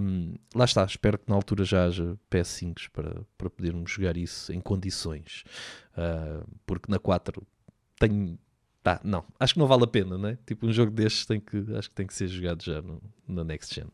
Um, lá está, espero que na altura já haja PS5 para, para podermos jogar isso em condições, uh, porque na 4 tenho. Tá, não, acho que não vale a pena, né? Tipo, um jogo destes tem que, acho que tem que ser jogado já no, na Next Gen.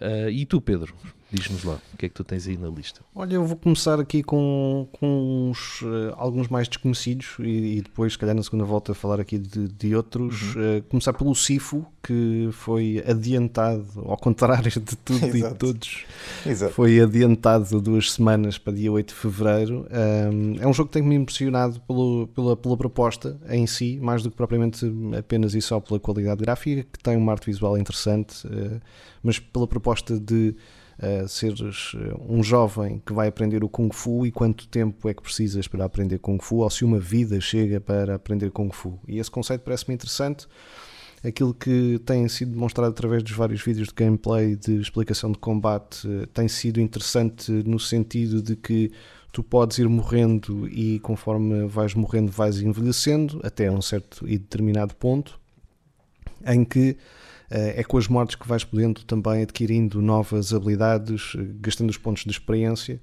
Uh, e tu, Pedro, diz-nos lá, o que é que tu tens aí na lista? Olha, eu vou começar aqui com, com uns, uh, alguns mais desconhecidos e, e, depois, se calhar, na segunda volta, falar aqui de, de outros. Uhum. Uh, começar pelo Sifo, que foi adiantado, ao contrário de tudo e de todos, Exato. foi adiantado duas semanas para dia 8 de fevereiro. Um, é um jogo que tem-me impressionado pelo, pela, pela proposta em si, mais do que propriamente apenas e só pela qualidade gráfica, que tem uma arte visual interessante mas pela proposta de uh, seres eh, um jovem que vai aprender o Kung Fu e quanto tempo é que precisas para aprender Kung Fu, ou se uma vida chega para aprender Kung Fu. E esse conceito parece-me interessante. Aquilo que tem sido demonstrado através dos vários vídeos de gameplay, de explicação de combate, eh, tem sido interessante no sentido de que tu podes ir morrendo e conforme vais morrendo vais envelhecendo até um certo e determinado ponto em que eh, é com as mortes que vais podendo também adquirindo novas habilidades, eh, gastando os pontos de experiência,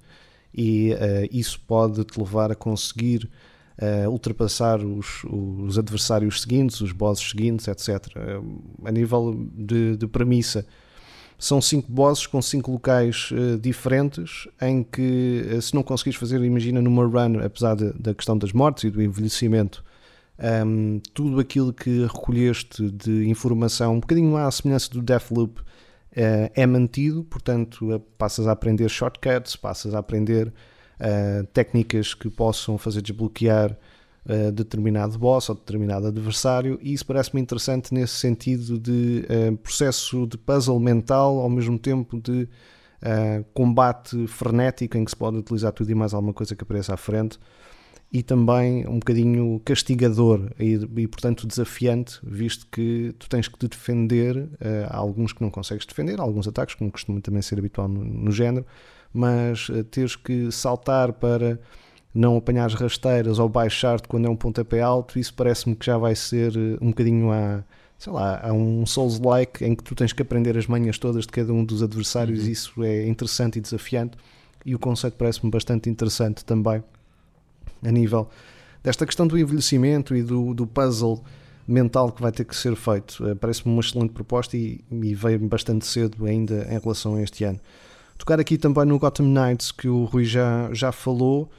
e uh, isso pode te levar a conseguir uh, ultrapassar os, os, adversários seguintes, os bosses seguintes, etc. Uh, a nível de, de, premissa, são cinco bosses com cinco locais diferentes, em que se não conseguires fazer, imagina numa run, apesar de, da questão das mortes e do envelhecimento, um, tudo aquilo que recolheste de informação, um bocadinho à semelhança do Deathloop, uh, é mantido, portanto, uh, passas a aprender shortcuts, passas a aprender uh, técnicas que possam fazer desbloquear determinado boss ou determinado adversário, e isso parece-me interessante nesse sentido de processo de puzzle mental, ao mesmo tempo de combate frenético, em que se pode utilizar tudo e mais alguma coisa que apareça à frente e também um bocadinho castigador e, e, portanto desafiante, visto que tu tens que te defender. Uh, há alguns que não consegues defender, há alguns ataques, como costuma também ser habitual no, no género, mas uh, teres que saltar para não apanhar as rasteiras ou baixar-te quando é um pontapé alto, isso parece-me que já vai ser uh, um bocadinho a. Sei lá, há um Souls-like em que tu tens que aprender as manhas todas de cada um dos adversários, uhum. isso é interessante e desafiante. E o conceito parece-me bastante interessante também a nível desta questão do envelhecimento e do, do puzzle mental que vai ter que ser feito. Uh, Parece-me uma excelente proposta e, e veio bastante cedo ainda em relação a este ano. Tocar aqui também no Gotham Knights, que o Rui já, já falou,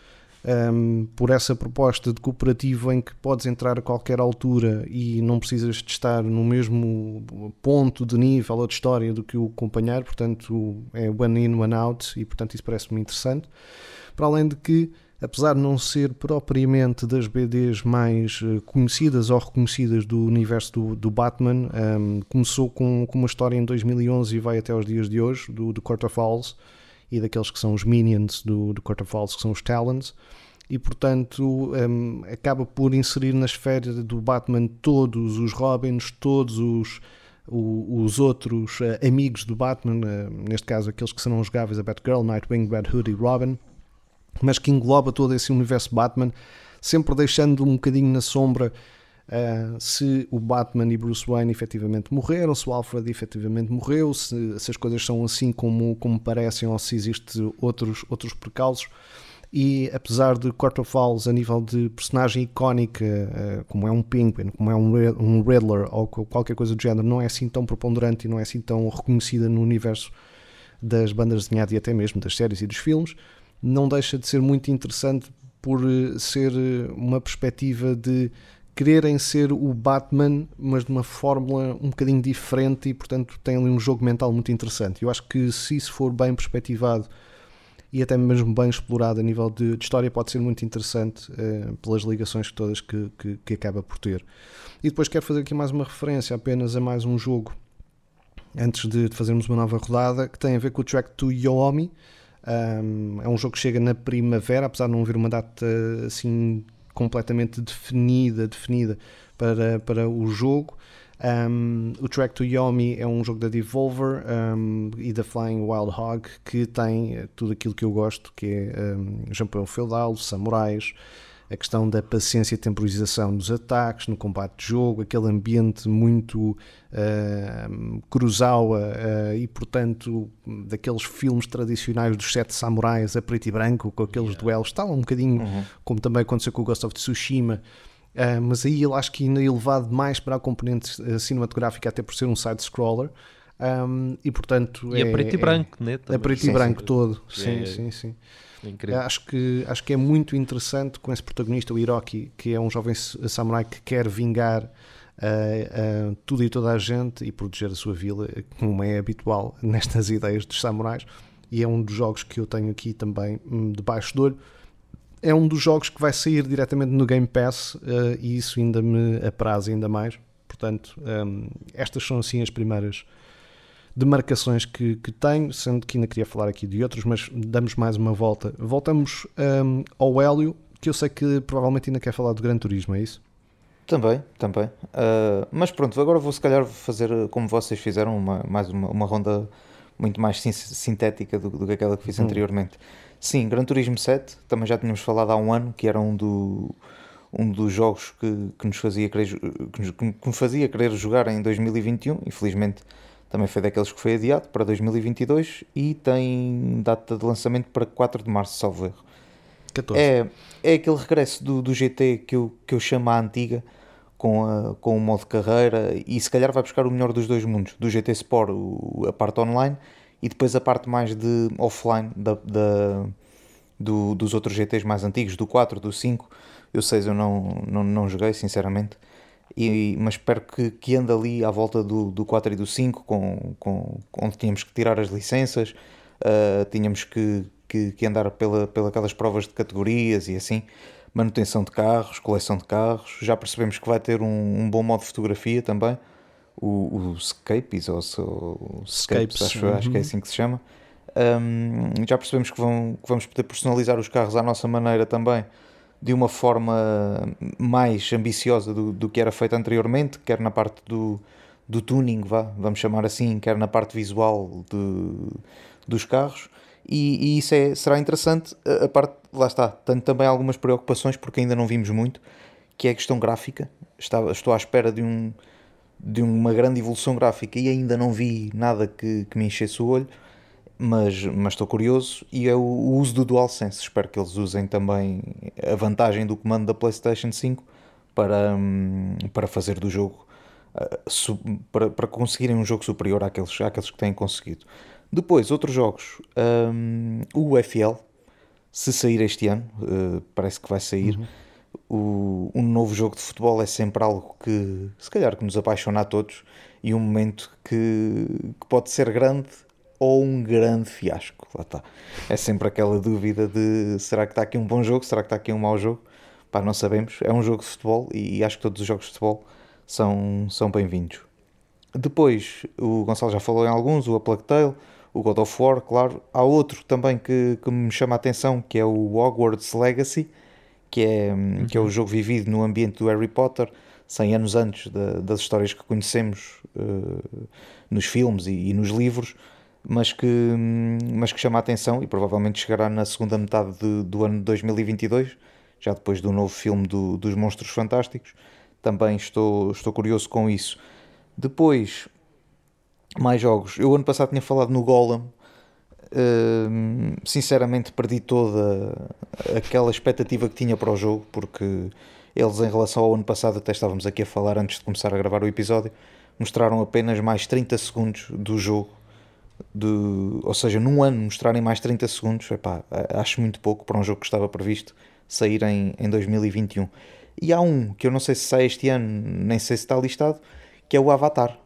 um, ehm, por essa proposta de cooperativo em que podes entrar a qualquer altura e não precisas de estar no mesmo ponto de nível ou de história do que o companheiro, portanto é one in, one out, e portanto isso parece-me interessante. Para além de que apesar de não ser propriamente das BDs mais eh, conhecidas ou reconhecidas do universo do, do Batman, um, ehm, começou com, com, uma história em 2011 e vai até aos dias de hoje, do, do Court of e daqueles que são os Minions do, do Court of que são os Talons, e portanto um, ehm, acaba por inserir na esfera do Batman todos os Robins, todos os os outros uh, amigos do Batman, uh, neste caso aqueles que serão jogáveis, a Batgirl, Nightwing, Red Hood e Robin, mas que engloba todo esse universo Batman, sempre deixando um bocadinho na sombra uh, se o Batman e Bruce Wayne efetivamente morreram, se o Alfred efetivamente morreu, se, se as coisas são assim como, como parecem ou se existem outros, outros precalços. E apesar de Court of a nível de personagem icónica, uh, como é um Penguin, como é um, um Riddler ou qualquer coisa do género, não é assim tão preponderante e não é assim tão reconhecida no universo das bandas desenhadas e até mesmo das séries e dos filmes, não deixa de ser muito interessante por eh, ser eh, uma perspectiva de quererem ser o Batman, mas de uma fórmula um bocadinho diferente e, portanto, tem ali um jogo mental muito interessante. Eu acho que se isso for bem perspectivado e até mesmo bem explorado a nível de, de história, pode ser muito interessante uh, pelas ligações todas que, que, que, acaba por ter. E depois quero fazer aqui mais uma referência apenas a mais um jogo, antes de, de fazermos uma nova rodada, que tem a ver com o track to Yomi. Um, é um jogo que chega na primavera, apesar de não haver uma data assim completamente definida, definida para, para o jogo. Um, o Track to Yomi é um jogo da Devolver um, e da Flying Wild Hog que tem tudo aquilo que eu gosto, que é um, Jampão feudal, samurais, a questão da paciência e temporização dos ataques, no combate de jogo, aquele ambiente muito uh, Kurosawa uh, e, portanto, daqueles filmes tradicionais dos sete samurais a preto e branco, com aqueles yeah. duelos, tal, um bocadinho uhum. como também aconteceu com o Ghost of Tsushima. Uh, mas aí ele acho que ainda elevado mais para a componente cinematográfica, até por ser um side-scroller. Um, e portanto e é, preto e branco, é, né? É preto sim, e branco sim, todo, sim, é, sim, sim. Incrível. Acho que, acho que é muito interessante com esse protagonista, o Hiroki, que é um jovem samurai que quer vingar uh, uh, tudo e toda a gente e proteger a sua vila, como é habitual nestas ideias dos samurais. E é um dos jogos que eu tenho aqui também um, debaixo do olho. É um dos jogos que vai sair diretamente no Game Pass uh, e isso ainda me apraz ainda mais. Portanto, um, estas são assim as primeiras de marcações que, que tenho, sendo que ainda queria falar aqui de outros, mas damos mais uma volta. Voltamos um, ao Hélio, que eu sei que provavelmente ainda quer falar do Gran Turismo, é isso? Também, também. Uh, mas pronto, agora vou se calhar fazer como vocês fizeram, uma, mais uma, uma ronda muito mais sintética do, do que aquela que fiz hum. anteriormente. Sim, Gran Turismo 7, também já tínhamos falado há um ano, que era um, do, um dos jogos que, que, nos fazia querer, que, nos, que me fazia querer jogar em 2021, infelizmente também foi daqueles que foi adiado para 2022 e tem data de lançamento para 4 de março, salvo erro. 14. É, é aquele regresso do, do GT que eu, que eu chamo a antiga, com, a, com o modo carreira, e se calhar vai buscar o melhor dos dois mundos: do GT Sport, o, a parte online, e depois a parte mais de offline da, da do, dos outros GTs mais antigos, do 4, do 5. Eu 6 eu não, não, não joguei, sinceramente e, mas espero que, que ande ali à volta do, do 4 e do 5, com, com, onde tínhamos que tirar as licenças, uh, tínhamos que, que, que, andar pela, pela aquelas provas de categorias e assim, manutenção de carros, coleção de carros. Já percebemos que vai ter um, um bom modo de fotografia também, o, o Scapes, ou, ou Scapes, acho, uhum. acho que é uhum. assim que se chama. Um, já percebemos que, vão, que vamos poder personalizar os carros à nossa maneira também de uma forma mais ambiciosa do, do que era feito anteriormente, quer na parte do, do tuning, vá, vamos chamar assim, quer na parte visual de, dos carros. E, e isso é, será interessante. A, a parte, lá está, tenho também algumas preocupações porque ainda não vimos muito, que é a questão gráfica. Estava, estou à espera de, um, de uma grande evolução gráfica e ainda não vi nada que, que me enchesse o olho mas, mas estou curioso e é o, o uso do DualSense. Espero que eles usem também a vantagem do comando da PlayStation 5 para, hum, para fazer do jogo uh, para, para conseguirem um jogo superior àqueles, àqueles que têm conseguido. Depois, outros jogos, um, o UFL, se sair este ano, uh, parece que vai sair. Uhum. O, um novo jogo de futebol é sempre algo que, se calhar, que nos apaixona a todos e um momento que, que pode ser grande ou um grande fiasco. Lá está. É sempre aquela dúvida de será que está aqui um bom jogo, será que está aqui um mau jogo? Pá, não sabemos. É um jogo de futebol e acho que todos os jogos de futebol são, são bem-vindos. Depois, o Gonçalo já falou em alguns, o A Plague Tale, o God of War, claro. Há outro também que, que me chama a atenção, que é o Hogwarts Legacy, que é, uhum. que é o jogo vivido no ambiente do Harry Potter, 100 anos antes das histórias que conhecemos uh, nos filmes e, e nos livros mas que, mas que chama a atenção e provavelmente chegará na segunda metade de, do ano de 2022, já depois do novo filme do, dos Monstros Fantásticos. Também estou, estou curioso com isso. Depois, mais jogos. Eu ano passado tinha falado no Golem. Uh, sinceramente perdi toda aquela expectativa que tinha para o jogo, porque eles em relação ao ano passado, até estávamos aqui a falar antes de começar a gravar o episódio, mostraram apenas mais 30 segundos do jogo de, ou seja, num ano mostrarem mais 30 segundos, epá, acho muito pouco para um jogo que estava previsto sair em, em 2021. E há um que eu não sei se sai este ano, nem sei se está listado, que é o Avatar.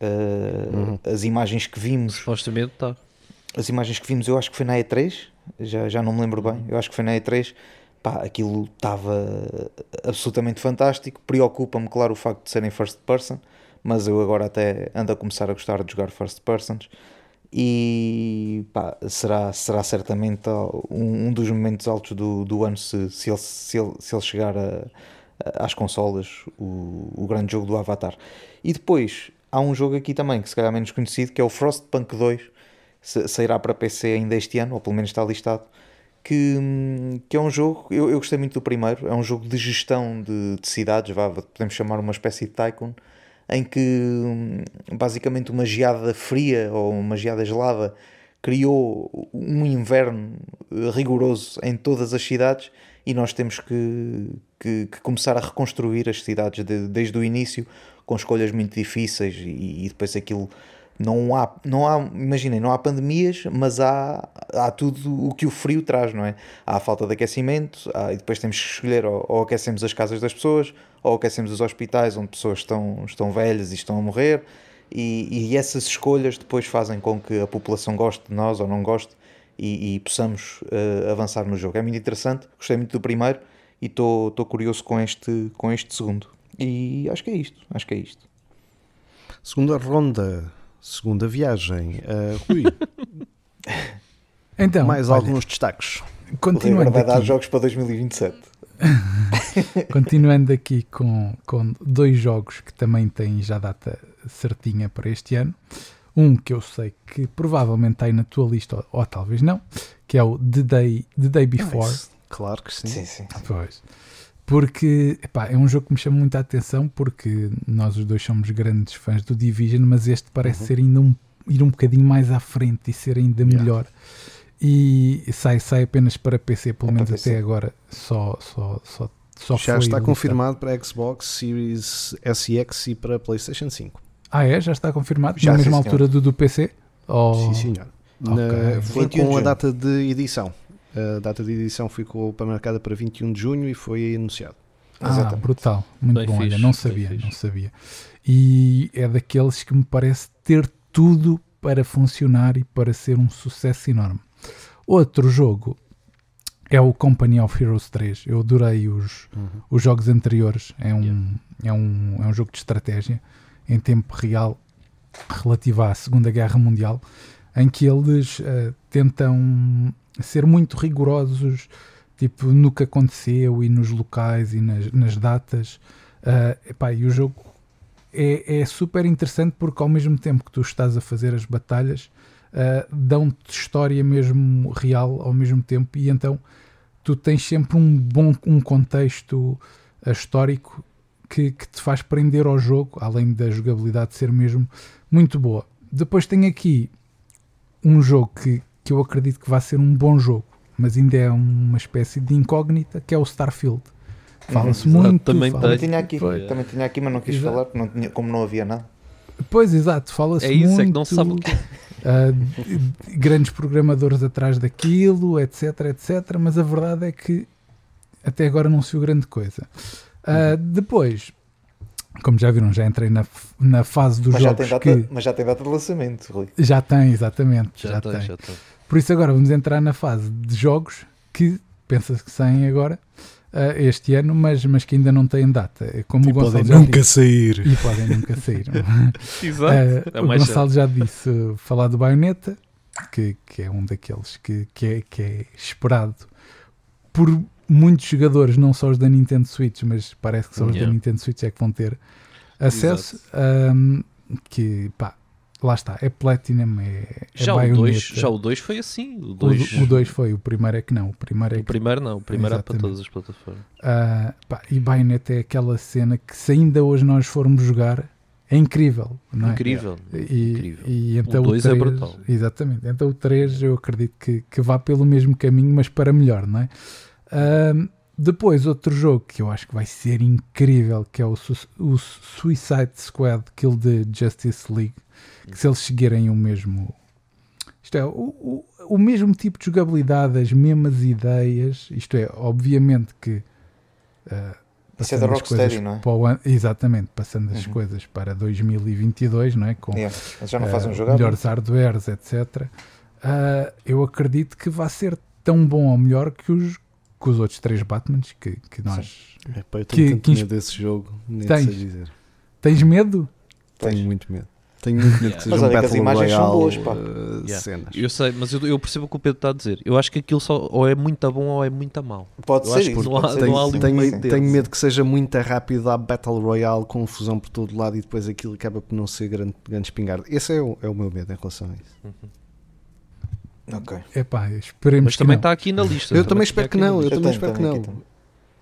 Uh, uhum. As imagens que vimos. Supostamente está. As imagens que vimos, eu acho que foi na E3, já, já não me lembro bem, eu acho que foi na E3. Pá, aquilo estava absolutamente fantástico. Preocupa-me, claro, o facto de serem first person mas eu agora até ando a começar a gostar de jogar first persons e pá, será, será certamente um, um, dos momentos altos do, do ano se, se, ele, se, ele, se ele chegar a, a, às consolas, o, o grande jogo do Avatar. E depois há um jogo aqui também que se calhar é menos conhecido, que é o Frostpunk 2, sairá para PC ainda este ano, ou pelo menos está listado, que, que é um jogo, eu, eu gostei muito do primeiro, é um jogo de gestão de, de cidades, vá, podemos chamar uma espécie de Tycoon, em que hum, basicamente uma geada fria ou uma geada gelada criou um inverno rigoroso em todas as cidades e nós temos que, que, que começar a reconstruir as cidades de, desde o início com escolhas muito difíceis e, e, depois aquilo não há, não há, imaginem, não há pandemias, mas há, há tudo o que o frio traz, não é? Há a falta de aquecimento, há, e depois temos que escolher ou, ou aquecemos as casas das pessoas ou aquecemos os hospitais onde pessoas estão, estão velhas e estão a morrer, e, e essas escolhas depois fazem com que a população goste de nós ou não goste e, e possamos uh, avançar no jogo. É muito interessante, gostei muito do primeiro e estou curioso com este, com este segundo. E acho que é isto, acho que é isto. Segunda ronda, segunda viagem. Uh, Rui, então, mais olha, alguns destaques. Continuando vai dar jogos para 2027. Continuando aqui com, com dois jogos que também têm já data certinha para este ano. Um que eu sei que provavelmente está aí na tua lista, ou, ou talvez não, que é o The Day, The Day Before. Nice. Claro que sim. sim, sim, sim. Pois. Porque epá, é um jogo que me chama muita atenção, porque nós os dois somos grandes fãs do Division, mas este parece uhum. ser ainda um, ir um bocadinho mais à frente e ser ainda yeah. melhor e sai, sai apenas para PC, pelo é menos PC. até agora só, só, só, só Já está confirmado para Xbox Series SX e para PlayStation 5. Ah, é? Já está confirmado? Já, Na mesma sim, altura do, do PC? Oh. Sim, senhor. Okay. Na, foi com a data de edição. A data de edição ficou para marcada para 21 de junho e foi anunciado. Ah, Exatamente. brutal. Muito bem bom. Fixe, Olha, não sabia, não sabia. E é daqueles que me parece ter tudo para funcionar e para ser um sucesso enorme. Outro jogo é o Company of Heroes 3. Eu adorei os, uhum. os jogos anteriores. É um, yeah. é, um, é um jogo de estratégia em tempo real relativo à Segunda Guerra Mundial, em que eles uh, tentam ser muito rigorosos, tipo, no que aconteceu e nos locais e nas, nas datas. Uh, epá, e o jogo é, é, super interessante porque ao mesmo tempo que tu estás a fazer as batalhas, uh, dão-te história mesmo real ao mesmo tempo e então tu tens sempre um bom um contexto uh, histórico que, que, te faz prender ao jogo, além da jogabilidade ser mesmo muito boa. Depois tem aqui um jogo que, que eu acredito que vai ser um bom jogo, mas ainda é uma espécie de incógnita, que é o Starfield. Fala-se uhum, muito. Também, fala tinha aqui, também tinha aqui, mas não quis exato. falar, não tinha, como não havia nada. Pois, exato, fala-se muito. É isso, muito, é que não se sabe o que uh, Grandes programadores atrás daquilo, etc, etc, mas a verdade é que até agora não se viu grande coisa. Uh, depois, como já viram, já entrei na, na fase dos mas jogos já que... Mas já tem data de lançamento, Rui. Já tem, exatamente. Já, já tem, tem. Já tem. Por isso agora vamos entrar na fase de jogos que pensa-se que saem agora uh, este ano, mas, mas que ainda não têm data. É como e o Gonçalo podem nunca disse, sair. E podem nunca sair. Exato. Uh, é o Gonçalo já disse falar do Bayonetta, que, que é um daqueles que, que, é, que é esperado por muitos jogadores, não só os da Nintendo Switch, mas parece que só os yeah. da Nintendo Switch é que vão ter acesso. Um, que pá, lá está, é Platinum, é, é já, o 2, já o 2 foi assim. O 2 o, o foi, o primeiro é que não. O primeiro, é o primeiro não, o primeiro é para todas as plataformas. Uh, pá, e Bayonetta é aquela cena que se ainda hoje nós formos jogar é incrível, não é? Incrível. E, incrível. E, então o 2 é brutal. Exatamente. Então o 3 eu acredito que, que vá pelo mesmo caminho, mas para melhor, não é? Uh, depois, outro jogo que eu acho que vai ser incrível, que é o, o Suicide Squad Kill the Justice League que se eles seguirem o mesmo. Isto é, o, o, o mesmo tipo de jogabilidade, as mesmas ideias, isto é, obviamente que. Uh, Isso é da Rocksteady, não é? Exatamente, passando as uhum. coisas para 2022, não é? Com yeah. já não fazem uh, jogar, melhores hardwares, etc. Uh, ah, eu acredito que vai ser tão bom ou melhor que os, que os outros três Batmans que, que nós. É, pá, eu tenho que, tanto que, medo desse jogo, nem tens, dizer. Tens medo? Tenho muito medo. Tenho muito medo que seja mas um Battle imagens Royale, são boas, pá. Uh, yeah. cenas. Eu sei, mas eu, eu, percebo o que o Pedro está a dizer. Eu acho que aquilo só ou é muito bom ou é muito mal. Pode eu ser isso. Não há, não há tenho, tenho medo que seja muito rápido a Battle Royale, confusão por todo lado e depois aquilo acaba por não ser grande, grande espingarda. Esse é o, é o meu medo em relação a isso. Uhum. Ok. Epá, esperemos mas também está aqui na lista. Eu também espero que não. Eu também espero que não.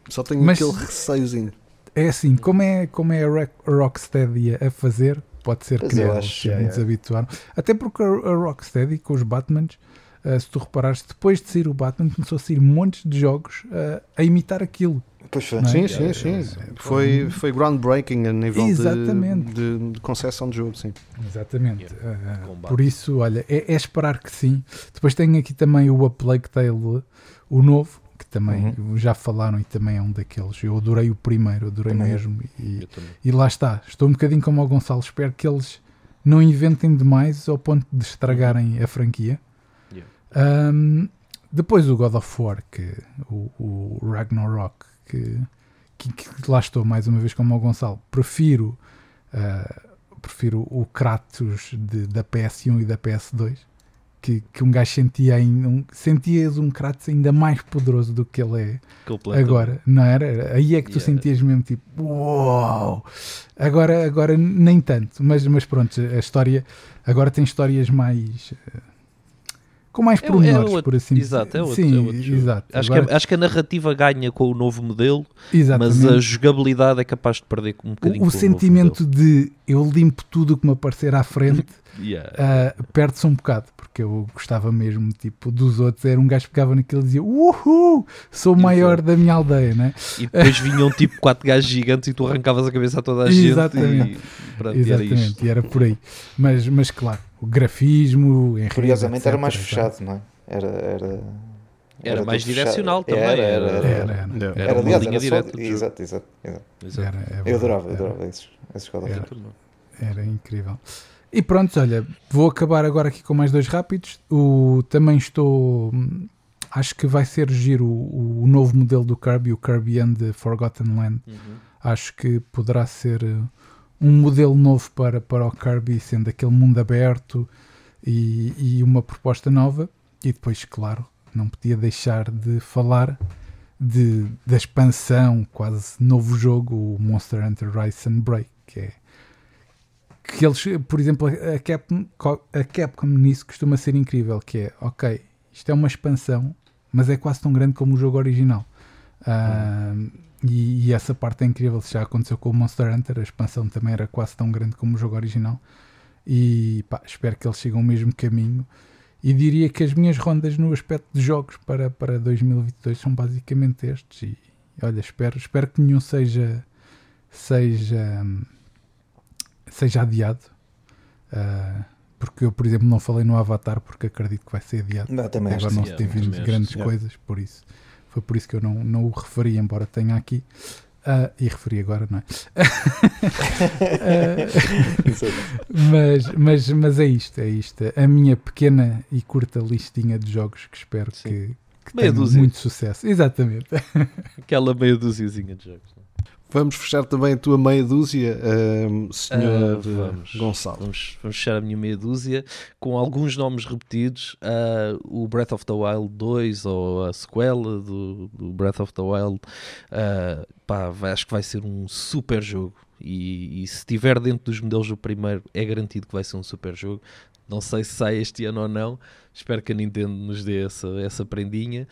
Só tenho mas, aquele receiozinho. É assim, como é, como é a Rocksteady a fazer, pode ser pois que não se é, desabituaram. Até porque a, a Rocksteady, com os Batmans, uh, se tu reparares, depois de sair o Batman, começou a sair montes de jogos uh, a imitar aquilo. Pois foi. É? Sim, sim, sim. É, foi, foi groundbreaking a nível Exatamente. de, de, de concepção de jogo, sim. Exatamente. Uh, por isso, olha, é, é, esperar que sim. Depois tem aqui também o A Plague Tale, o novo, que também uhum. já falaram e também é um daqueles. Eu adorei o primeiro, adorei também mesmo. E, e, lá está. Estou um bocadinho como o Gonçalo. Espero que eles não inventem demais ao ponto de estragarem a franquia. Yeah. Um, depois o God of War, que, o, o Ragnarok, que, que, que, lá estou mais uma vez como o Gonçalo. Prefiro, uh, prefiro o Kratos de, da PS1 e da PS2 que, que um gajo sentia ainda, um, sentias um Kratos ainda mais poderoso do que ele é agora, não era? Aí é que tu yeah. sentias mesmo tipo, uau! Agora, agora nem tanto, mas, mas pronto, a história agora tem histórias mais com mais pormenores, é, é por assim dizer. Exato, é outro, Sim, é outro exato. Acho, Agora, que a, acho que a narrativa ganha com o novo modelo, Exatamente. mas a jogabilidade é capaz de perder um bocadinho. O, o sentimento de eu limpo tudo o que me aparecer à frente yeah. uh, perde-se um bocado, porque eu gostava mesmo tipo, dos outros. Era um gajo que pegava naquilo e dizia Uhul, sou o maior da minha aldeia, né? E depois vinham tipo quatro gajos gigantes e tu arrancavas a cabeça a toda a gente. Exatamente, e, pronto, Exatamente. E era, era por aí. Mas, mas claro, o grafismo, Curiosamente etc, era mais fechado, não é? Era, era, era, mais direcional também. Era, era, era, era, era, era, aliás, linha direta. Só, exato, exato. exato. eu adorava, eu adorava esses, esses era, era incrível. E pronto, olha, vou acabar agora aqui com mais dois rápidos. O, também estou. Acho que vai ser giro o, o novo modelo do Kirby, o Kirby and the Forgotten Land. Uhum. Acho que poderá ser um modelo novo para, para o Kirby, sendo aquele mundo aberto e, e uma proposta nova. E depois, claro, não podia deixar de falar de, da expansão, quase novo jogo, o Monster Hunter Rise and Break, que eles, por exemplo, a Capcom, a Capcom nisso costuma ser incrível, que é, ok, isto é uma expansão, mas é quase tão grande como o jogo original. Uh, e, e, essa parte é incrível. Já aconteceu com o Monster Hunter, a expansão também era quase tão grande como o jogo original. E pá, espero que eles sigam o mesmo caminho. E diria que as minhas rondas no aspecto de jogos para, para 2022 são basicamente estes. E olha, espero, espero que nenhum seja, seja, seja adiado. Uh, porque eu, por exemplo, não falei no Avatar porque acredito que vai ser adiado. Não, também Agora não se tem vindo grandes coisas, por isso. Foi por isso que eu não, não o referi, embora tenha aqui. Uh, e referi agora, não é? uh, mas, mas, mas é isto, é isto. A minha pequena e curta listinha de jogos que espero Sim. que, que tenham muito sucesso. Exatamente. Aquela meia dúziazinha de jogos. Vamos fechar também a tua meia dúzia, uh, senhor uh, vamos, Gonçalo. Vamos, vamos, fechar a minha meia dúzia com alguns nomes repetidos. Uh, o Breath of the Wild 2 ou a sequela do, do Breath of the Wild. Uh, pá, acho que vai ser um super jogo. E, e, se estiver dentro dos modelos do primeiro, é garantido que vai ser um super jogo. Não sei se sai este ano ou não. Espero que a Nintendo nos dê essa, essa prendinha.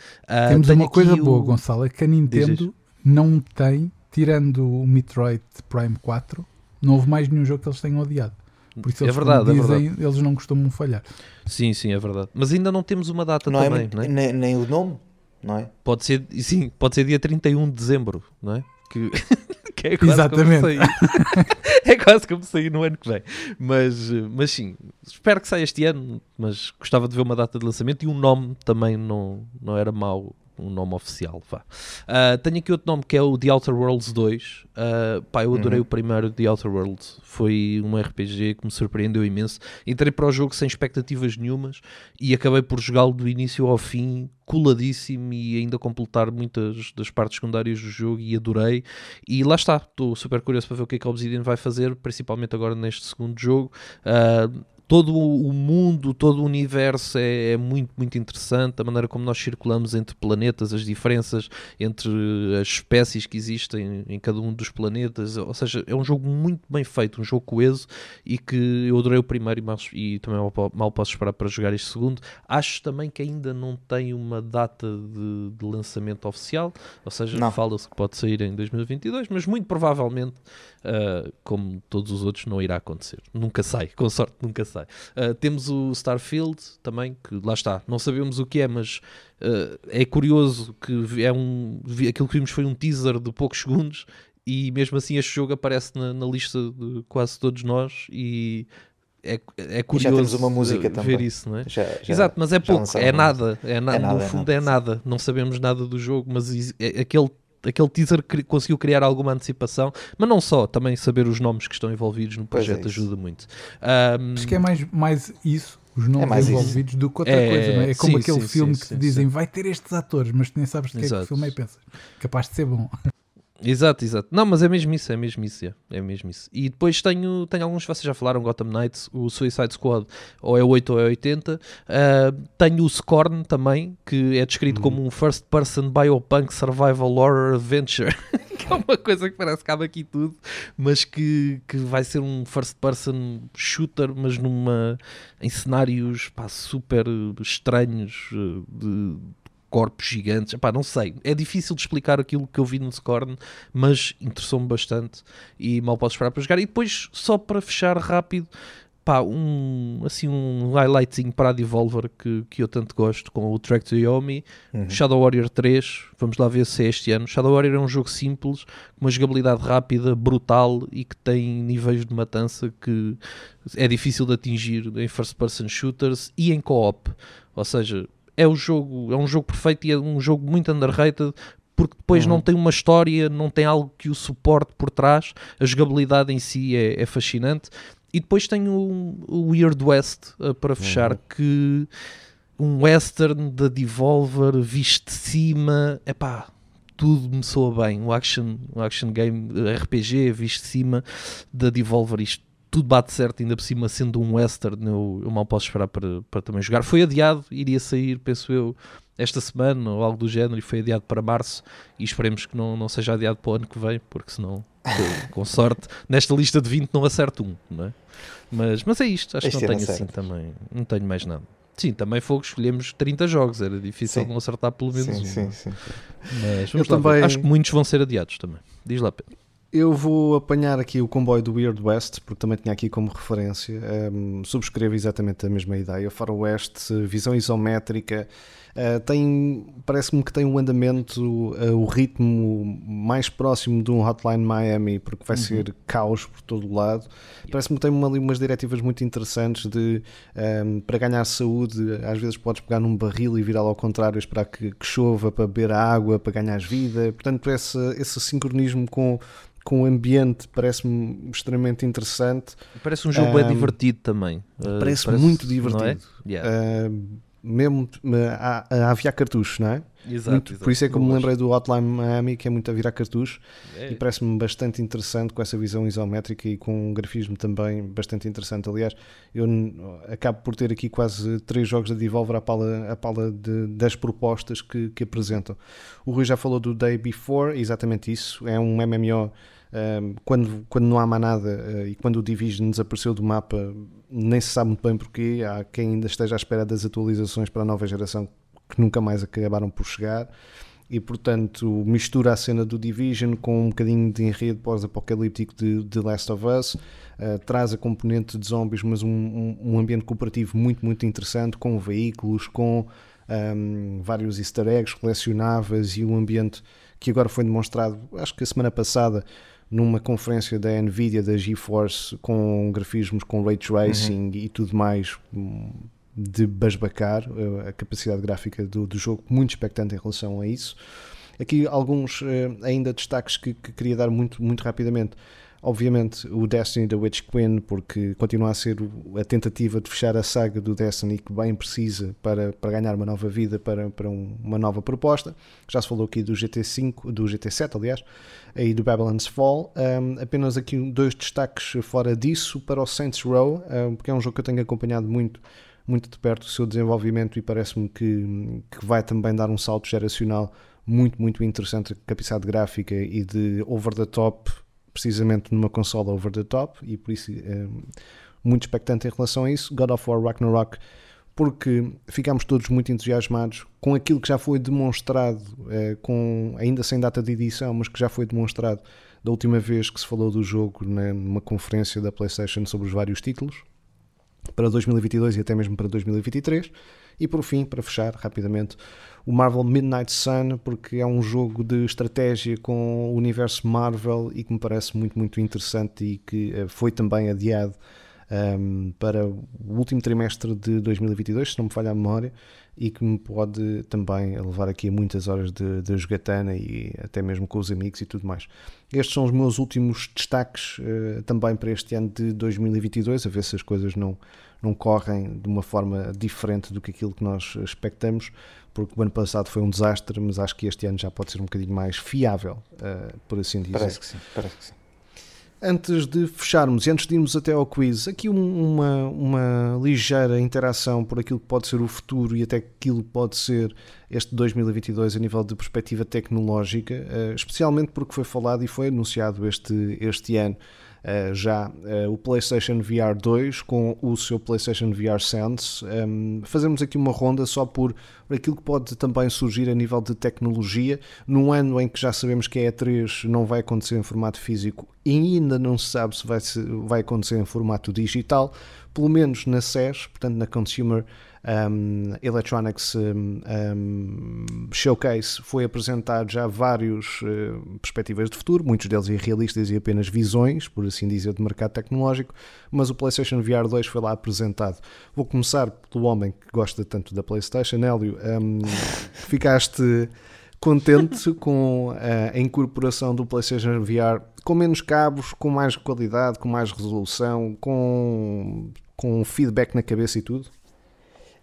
Temos uma coisa o... boa, Gonçalo, é que a Nintendo não tem tirando o Metroid Prime 4, não houve mais nenhum jogo que eles tenham odiado. Por isso, é eles, é verdade, dizem, é verdade. eles não costumam falhar. Sim, sim, é verdade. Mas ainda não temos uma data não também, é, não é? Nem, nem, o nome, não é? Pode ser, sim, pode ser dia 31 de dezembro, não é? Que, que é quase Exatamente. como sair. é quase como sair no ano que vem. Mas, mas sim, espero que saia este ano, mas gostava de ver uma data de lançamento e o um nome também não, não era mau um nome oficial. Vá. Uh, tenho aqui outro nome que é o The Outer Worlds 2. Uh, ah, pá, eu adorei uhum. o primeiro The Outer Worlds. Foi um RPG que me surpreendeu imenso. Entrei para o jogo sem expectativas nenhumas e acabei por jogá-lo do início ao fim, coladíssimo e ainda completar muitas das partes secundárias do jogo e adorei. E lá está, estou super curioso para ver o que é que a Obsidian vai fazer, principalmente agora neste segundo jogo. Uh, todo o mundo, todo o universo é, é, muito, muito interessante. A maneira como nós circulamos entre planetas, as diferenças entre as espécies que existem em cada um dos planetas. Ou seja, é um jogo muito bem feito, um jogo coeso e que eu adorei o primeiro e, e também mal, mal, posso esperar para jogar este segundo. Acho também que ainda não tem uma data de, de lançamento oficial, ou seja, fala-se que pode sair em 2022, mas muito provavelmente, uh, como todos os outros, não irá acontecer. Nunca sai, com sorte, nunca sai. Uh, temos o Starfield também, que lá está, não sabemos o que é, mas uh, é curioso que é um, aquilo que vimos foi um teaser de poucos segundos e mesmo assim este jogo aparece na, na lista de quase todos nós e é, é curioso uma música ver também. isso, não é? Já, já, Exato, mas é pouco, é nada, é, na, é nada, no é fundo é nada. é nada, não sabemos nada do jogo, mas é, aquele aquele teaser conseguiu criar alguma antecipação, mas não só, também saber os nomes que estão envolvidos no é projeto é ajuda muito. Um, Acho que é mais, mais isso, os nomes é envolvidos, isso. do que outra é, coisa, não é? É como sim, aquele sim, filme sim, que te dizem vai ter estes atores, mas tu nem sabes de que é que o filme é e pensas, capaz de ser bom. Exato, exato. Não, mas é mesmo isso, é mesmo isso. É, é mesmo isso. E depois tenho, tenho alguns, vocês já falaram, Gotham Knights, o Suicide Squad, ou é 8 ou é 80. Uh, ah, tenho o Scorn também, que é descrito uhum. como um first person biopunk survival horror adventure. que é uma coisa que parece que cabe aqui tudo, mas que, que vai ser um first person shooter, mas numa em cenários pá, super estranhos ah, de corpos gigantes. Epá, não sei, é difícil de explicar aquilo que eu vi no Scorn, mas interessou-me bastante e mal posso esperar para jogar. E depois, só para fechar rápido, pá, um, assim, um highlightzinho para a Devolver que, que eu tanto gosto, com o Track to Yomi, uhum. Shadow Warrior 3, vamos lá ver se é este ano. Shadow Warrior é um jogo simples, com uma jogabilidade rápida, brutal e que tem níveis de matança que é difícil de atingir em first person shooters e em co-op. Ou seja, é o jogo, é um jogo perfeito e é um jogo muito underrated porque depois uhum. não tem uma história, não tem algo que o suporte por trás, a jogabilidade em si é, é fascinante. E depois tem o, o Weird West uh, para fechar, uhum. que um western da Devolver visto de cima, é pá, tudo me soa bem. O action, o action game RPG visto de cima da Devolver, isto tudo bate certo, ainda por cima sendo um western, eu, eu mal posso esperar para, para também jogar. Foi adiado, iria sair, penso eu, esta semana ou algo do género, e foi adiado para março. E esperemos que não, não seja adiado para o ano que vem, porque senão, com, com sorte, nesta lista de 20 não acerto um, não é? Mas, mas é isto, acho Este que não tenho assim também, não tenho mais nada. Sim, também foi que escolhemos 30 jogos, era difícil Sim. não acertar pelo menos Sim, um. sim, sim. Mas vamos Eu lá também- Acho que muitos vão ser adiados também. Diz lá, Pedro. Eu vou apanhar aqui o comboio do Weird West, porque também tinha aqui como referência. Um, subscrevo exatamente a mesma ideia. Faroeste, visão isométrica, uh, tem, parece-me que tem um andamento, uh, o ritmo mais próximo de um Hotline Miami, porque vai ser caos por todo o lado. Parece-me que tem uma, umas diretivas muito interessantes de um, para ganhar saúde, às vezes podes pegar num barril e virá-lo ao contrário, esperar que, que chova para beber a água, para ganhar vida. Portanto, esse, esse sincronismo com com o ambiente parece-me extremamente interessante. Parece um jogo bem Um, divertido também. Uh, parece muito não é? divertido. Yeah. Uh, mesmo uh, a, a aviar cartuchos, não é? Exato, Muito- exato. por isso é que eu me lembrei do Hotline Miami, que é muito a virar cartuchos, É. e parece-me bastante interessante com essa visão isométrica e com um grafismo também bastante interessante. Aliás, eu acabo por ter aqui quase três jogos da Devolver à pala, à pala de- das propostas que, que apresentam. O Rui já falou do Day Before, exatamente isso. É um MMO. Quando, quando não há mais nada uh, e quando o Division desapareceu do mapa, nem se sabe muito bem porquê. Há quem ainda esteja à espera das atualizações para a nova geração que nunca mais acabaram por chegar e portanto mistura a cena do Division com um bocadinho de enredo pós-apocalíptico de, de Last of Us, uh, traz a componente de zombies, mas um, um, um ambiente cooperativo muito, muito interessante, com veículos, com um, vários easter eggs colecionáveis e um ambiente que agora foi demonstrado, acho que a semana passada, numa conferência da Nvidia, da GeForce, com grafismos com ray tracing e tudo mais, hum, de basbacar uh, a capacidade gráfica do, do jogo, muito expectante em relação a isso. Aqui alguns uh, ainda destaques que, que queria dar muito, muito rapidamente. Obviamente o Destiny da Witch Queen, porque continua a ser a tentativa de fechar a saga do Destiny que bem precisa para, para ganhar uma nova vida, para, para um- uma nova proposta. Já se falou aqui do GT5, do GT7, aliás, e do Babylon's Fall. Um, apenas aqui dois destaques fora disso para o Saints Row, um, porque é um jogo que eu tenho acompanhado muito muito de perto o seu desenvolvimento e parece-me que, que vai também dar um salto geracional muito, muito interessante de capacidade gráfica e de over the top, precisamente numa consola over the top, e por isso eh, muito expectante em relação a isso. God of War Ragnarok, porque ficámos todos muito entusiasmados com aquilo que já foi demonstrado, eh, com, ainda sem data de edição, mas que já foi demonstrado da última vez que se falou do jogo né, numa conferência da PlayStation sobre os vários títulos para 2022 e até mesmo para 2023. E por fim, para fechar rapidamente, o Marvel Midnight Sun, porque é um jogo de estratégia com o universo Marvel e que me parece muito, muito interessante e que eh, foi também adiado um, para o último trimestre de 2022, se não me falha a memória, e que me pode também levar aqui a muitas horas de, de jogatana e até mesmo com os amigos e tudo mais. Estes são os meus últimos destaques uh, também para este ano de 2022, a ver se as coisas não, não correm de uma forma diferente do que aquilo que nós expectamos, porque o ano passado foi um desastre, mas acho que este ano já pode ser um bocadinho mais fiável, uh, por assim dizer. Parece que sim, parece que sim. Antes de fecharmos e antes de irmos até ao quiz, aqui um, uma, uma ligeira interação por aquilo que pode ser o futuro e até aquilo que pode ser este 2022 a nível de perspectiva tecnológica, uh, especialmente porque foi falado e foi anunciado este, este ano uh, já uh, o PlayStation VR 2 com o seu PlayStation VR Sense. Um, fazemos aqui uma ronda só por, por aquilo que pode também surgir a nível de tecnologia, num ano em que já sabemos que a E3 não vai acontecer em formato físico e ainda não se sabe se vai, se vai acontecer em formato digital, pelo menos na CES, portanto na Consumer um, Electronics um, um, Showcase, foi apresentado já vários uh, perspectivas de futuro, muitos deles irrealistas e apenas visões, por assim dizer, de mercado tecnológico, mas o PlayStation VR 2 foi lá apresentado. Vou começar pelo homem que gosta tanto da PlayStation, Hélio, ficaste contente com a incorporação do PlayStation VR com menos cabos, com mais qualidade, com mais resolução, com, com feedback na cabeça e tudo?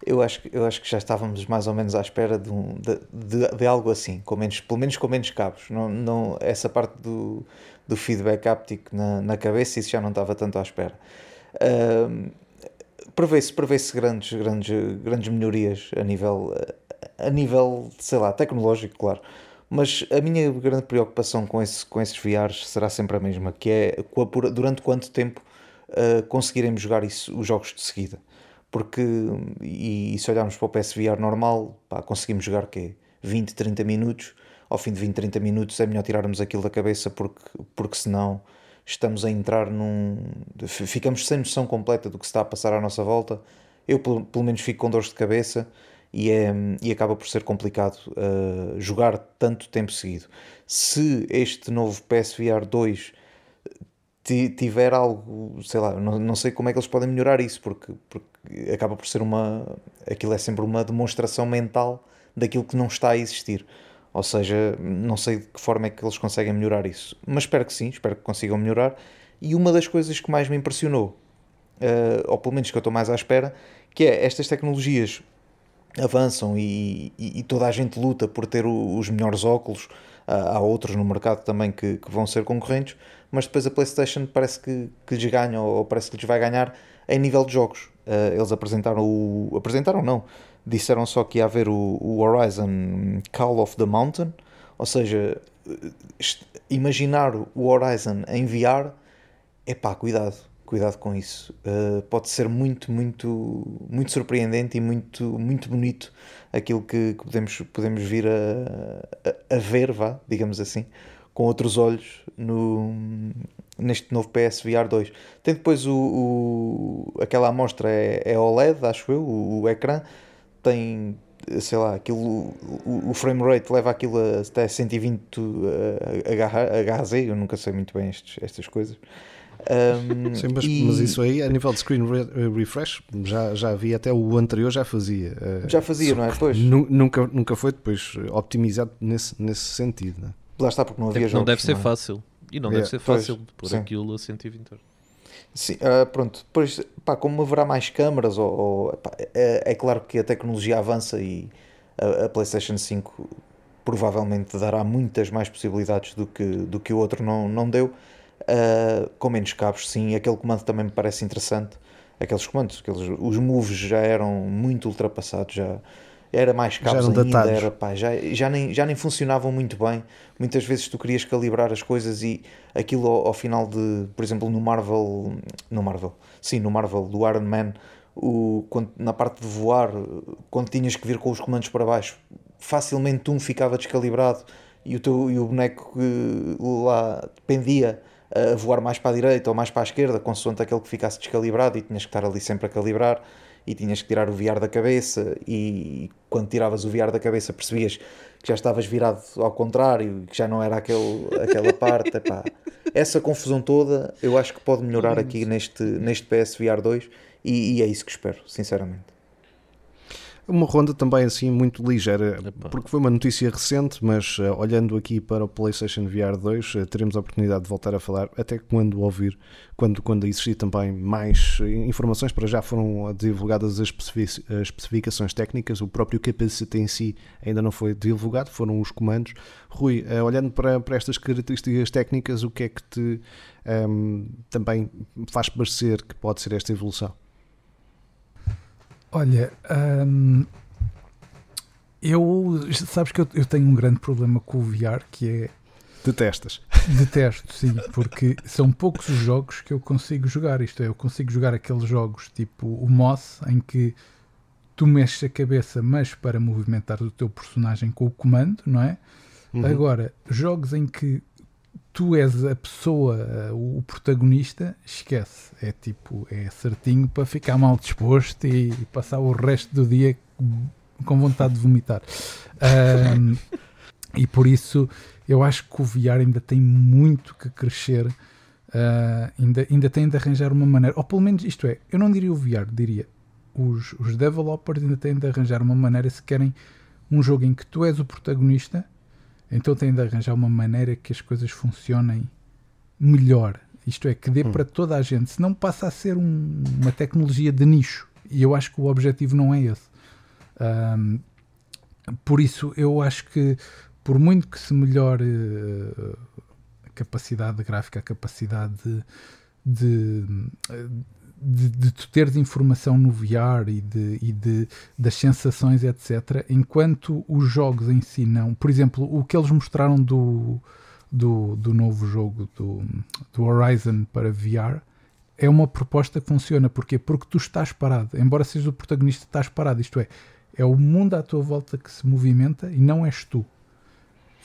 Eu acho, eu acho que já estávamos mais ou menos à espera de, um, de, de, de, algo assim, com menos, pelo menos com menos cabos. Não, não, essa parte do, do feedback áptico na, na cabeça, isso já não estava tanto à espera. Uh, prevê-se prevê grandes, grandes, grandes melhorias a nível, a nível, sei lá, tecnológico, claro. Mas a minha grande preocupação com, esse, com esses VRs será sempre a mesma, que é durante quanto tempo uh, conseguiremos jogar isso, os jogos de seguida. Porque, e, e se olharmos para o PSVR normal, pá, conseguimos jogar que 20, 30 minutos, ao fim de 20, 30 minutos é melhor tirarmos aquilo da cabeça porque, porque senão estamos a entrar num. ficamos sem noção completa do que está a passar à nossa volta. Eu, pelo, pelo menos, fico com dores de cabeça e, é, e acaba por ser complicado uh, jogar tanto tempo seguido. Se este novo PSVR 2 tiver algo, sei lá, não, não sei como é que eles podem melhorar isso, porque, porque acaba por ser uma. aquilo é sempre uma demonstração mental daquilo que não está a existir. Ou seja, não sei de que forma é que eles conseguem melhorar isso, mas espero que sim, espero que consigam melhorar. E uma das coisas que mais me impressionou, uh, ou pelo menos que eu estou mais à espera, que é estas tecnologias avançam e, e, e toda a gente luta por ter os melhores óculos. Há outros no mercado também que, que, vão ser concorrentes, mas depois a PlayStation parece que, que lhes ganha ou parece que lhes vai ganhar em nível de jogos. Uh, eles apresentaram o. Apresentaram, não disseram só que ia haver o, o Horizon Call of the Mountain, ou seja, imaginar o Horizon em VR, pá, cuidado, cuidado com isso. Uh, pode ser muito, muito, muito surpreendente e muito, muito bonito aquilo que, que podemos, podemos vir a, a, a, ver, vá, digamos assim, com outros olhos no, neste novo PSVR 2. Tem depois o, o aquela amostra é, é OLED, acho eu, o, o ecrã tem, sei lá, aquilo, o, o frame rate leva aquilo até 120 HZ, eu nunca sei muito bem estes, estas coisas. Um, Sim, mas, e... mas, isso aí, a nível de screen refresh, já, já havia, até o anterior já fazia. Eh, já fazia, não é? Pois. Nunca, nunca foi depois optimizado nesse, nesse sentido. Não é? Lá está, porque não havia não jogos. Deve ser não é? fácil. E não é, deve ser fácil pois, pôr sim. aquilo a 120 euros. Sim, uh, pronto. Depois, pá, como haverá mais câmaras, ou, ou pá, é, é, claro que a tecnologia avança e a, a, PlayStation 5 provavelmente dará muitas mais possibilidades do que, do que o outro não, não deu. Uh, com menos cabos, sim. Aquele comando também me parece interessante. Aqueles comandos, aqueles, os moves já eram muito ultrapassados, já era mais cabos ainda, datados. era, pá, já, já, nem, já nem funcionavam muito bem. Muitas vezes tu querias calibrar as coisas e aquilo ao, ao, final de, por exemplo, no Marvel, no Marvel, sim, no Marvel do Iron Man, o, quando, na parte de voar, quando tinhas que vir com os comandos para baixo, facilmente um ficava descalibrado e o, teu, e o boneco lá pendia a voar mais para a direita ou mais para a esquerda, consoante aquele que ficasse descalibrado e tinhas que estar ali sempre a calibrar e tinhas que tirar o VR da cabeça e quando tiravas o VR da cabeça percebias que já estavas virado ao contrário, que já não era aquele, aquela parte. Epá, essa confusão toda eu acho que pode melhorar aqui neste, neste PSVR 2 e, e é isso que espero, sinceramente. Uma ronda também assim muito ligeira, porque foi uma notícia recente, mas uh, olhando aqui para o PlayStation VR 2, uh, teremos a oportunidade de voltar a falar, até quando ouvir, quando, quando existir também mais informações, para já foram divulgadas as, especific as especificações técnicas, o próprio capacete em si ainda não foi divulgado, foram os comandos. Rui, uh, olhando para, para estas características técnicas, o que é que te um, ehm, também faz parecer que pode ser esta evolução? Olha, hum, eu sabes que eu, eu, tenho um grande problema com o VR que é detestas. Detesto, sim, porque são poucos os jogos que eu consigo jogar. Isto é, eu consigo jogar aqueles jogos tipo o Moss em que tu mexes a cabeça, mas para movimentar o teu personagem com o comando, não é? Uhum. Agora, jogos em que tu és a pessoa, o protagonista, esquece. É tipo, é certinho para ficar mal disposto e passar o resto do dia com vontade de vomitar. Um, e por isso eu acho que o VR ainda tem muito que crescer. Uh, ainda, ainda tem de arranjar uma maneira, ou pelo menos isto é, eu não diria o VR, diria os, os developers ainda têm de arranjar uma maneira se querem um jogo em que tu és o protagonista então tem de arranjar uma maneira que as coisas funcionem melhor. Isto é, que dê hum. para toda a gente. Senão passa a ser um, uma tecnologia de nicho. E eu acho que o objetivo não é esse. Um, por isso, eu acho que, por muito que se melhore uh, a capacidade gráfica, a capacidade de, de, de, de tu teres informação no VR e, de, e de, das sensações, etc., enquanto os jogos em si não. Por exemplo, o que eles mostraram do, do, do novo jogo do, do Horizon para VR é uma proposta que funciona. Porquê? Porque tu estás parado. Embora sejas o protagonista, estás parado. Isto é, é o mundo à tua volta que se movimenta e não és tu.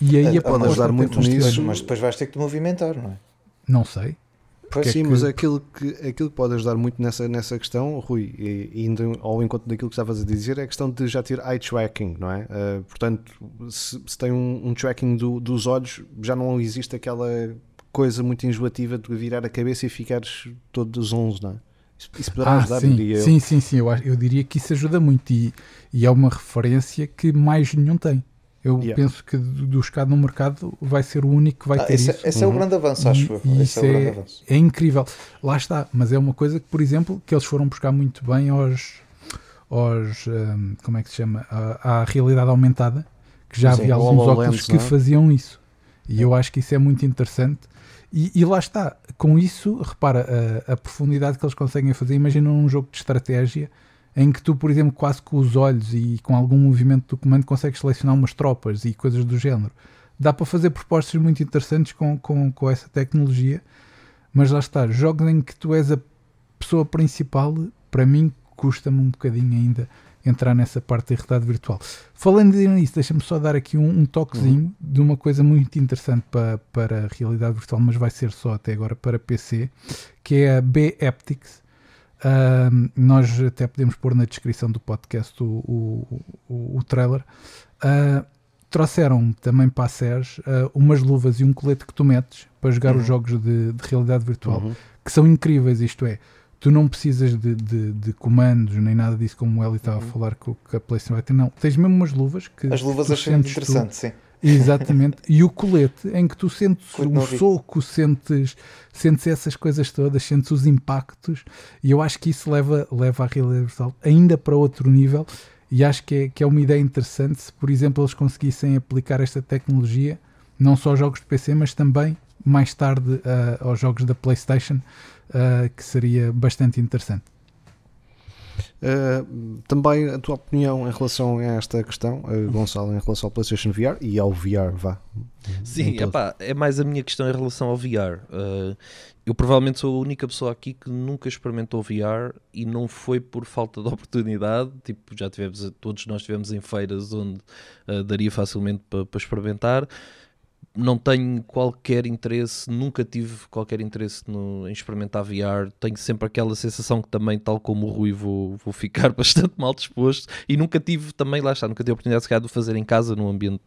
E aí é, a pode ajudar muito nisso. Mas depois vais ter que te movimentar, não é? Não sei. Pois sim, é que... mas aquilo que, aquilo que pode ajudar muito nessa, nessa questão, Rui, e indo ao encontro daquilo que estavas a dizer, é a questão de já ter eye tracking, não é? Uh, portanto, se, se tem um, um tracking do, dos olhos, já não existe aquela coisa muito enjoativa de virar a cabeça e ficares todos 11, não é? Isso, isso poderá ah, ajudar, sim, diria eu. Sim, sim, sim, eu, eu diria que isso ajuda muito e, e é uma referência que mais nenhum tem. Eu yeah. penso que dos cá no mercado vai ser o único que vai ah, ter esse, é- isso. Esse uhum. é o grande avanço, acho eu. E isso é, é, é, incrível. Lá está, mas é uma coisa que, por exemplo, que eles foram buscar muito bem aos, aos um, como é que se chama? À, à realidade aumentada, que já Sim, havia alguns óculos que é? faziam isso. E eu acho que isso é muito interessante. E, e lá está, com isso, repara a, a, profundidade que eles conseguem fazer. Imagina um jogo de estratégia em que tu, por exemplo, quase com os olhos e com algum movimento do comando consegues selecionar umas tropas e coisas do género. Dá para fazer propostas muito interessantes com, com, com essa tecnologia, mas lá está, jogos em que tu és a pessoa principal, para mim custa-me um bocadinho ainda entrar nessa parte da realidade virtual. Falando nisso, deixa-me só dar aqui um, um toquezinho uhum. de uma coisa muito interessante para, para a realidade virtual, mas vai ser só até agora para PC, que é a B-Aptics. Uh, nós até podemos pôr na descrição do podcast o, o, o, o trailer. Uh, trouxeram também para a SES uh, umas luvas e um colete que tu metes para jogar uhum. os jogos de, de realidade virtual, uhum. que são incríveis. Isto é, tu não precisas de, de, de comandos nem nada disso, como o Eli estava uhum. a falar com, com a PlayStation vai ter. Não, tens mesmo umas luvas que. As luvas achei interessante, sim. Exatamente. E o colete, em que tu sentes o soco, sentes, sentes essas coisas todas, sentes os impactos, e eu acho que isso leva, leva a realidade virtual ainda para outro nível. E acho que é, que é uma ideia interessante se, por exemplo, eles conseguissem aplicar esta tecnologia não só aos jogos de PC, mas também mais tarde uh, aos jogos da PlayStation, uh, que seria bastante interessante. Uh, também a tua opinião em relação a esta questão, uh, Gonçalo, em relação ao PlayStation VR e ao VR, vá. Sim, epá, é mais a minha questão em relação ao VR. Uh, eu provavelmente sou a única pessoa aqui que nunca experimentou VR e não foi por falta de oportunidade. Tipo, já tivemos, todos nós tivemos em feiras onde daria facilmente para pa experimentar não tenho qualquer interesse, nunca tive qualquer interesse no, em experimentar VR. Tenho sempre aquela sensação que também, tal como o Rui, vou, vou ficar bastante mal disposto. E nunca tive também, lá está, nunca tive a oportunidade de, fazer em casa num ambiente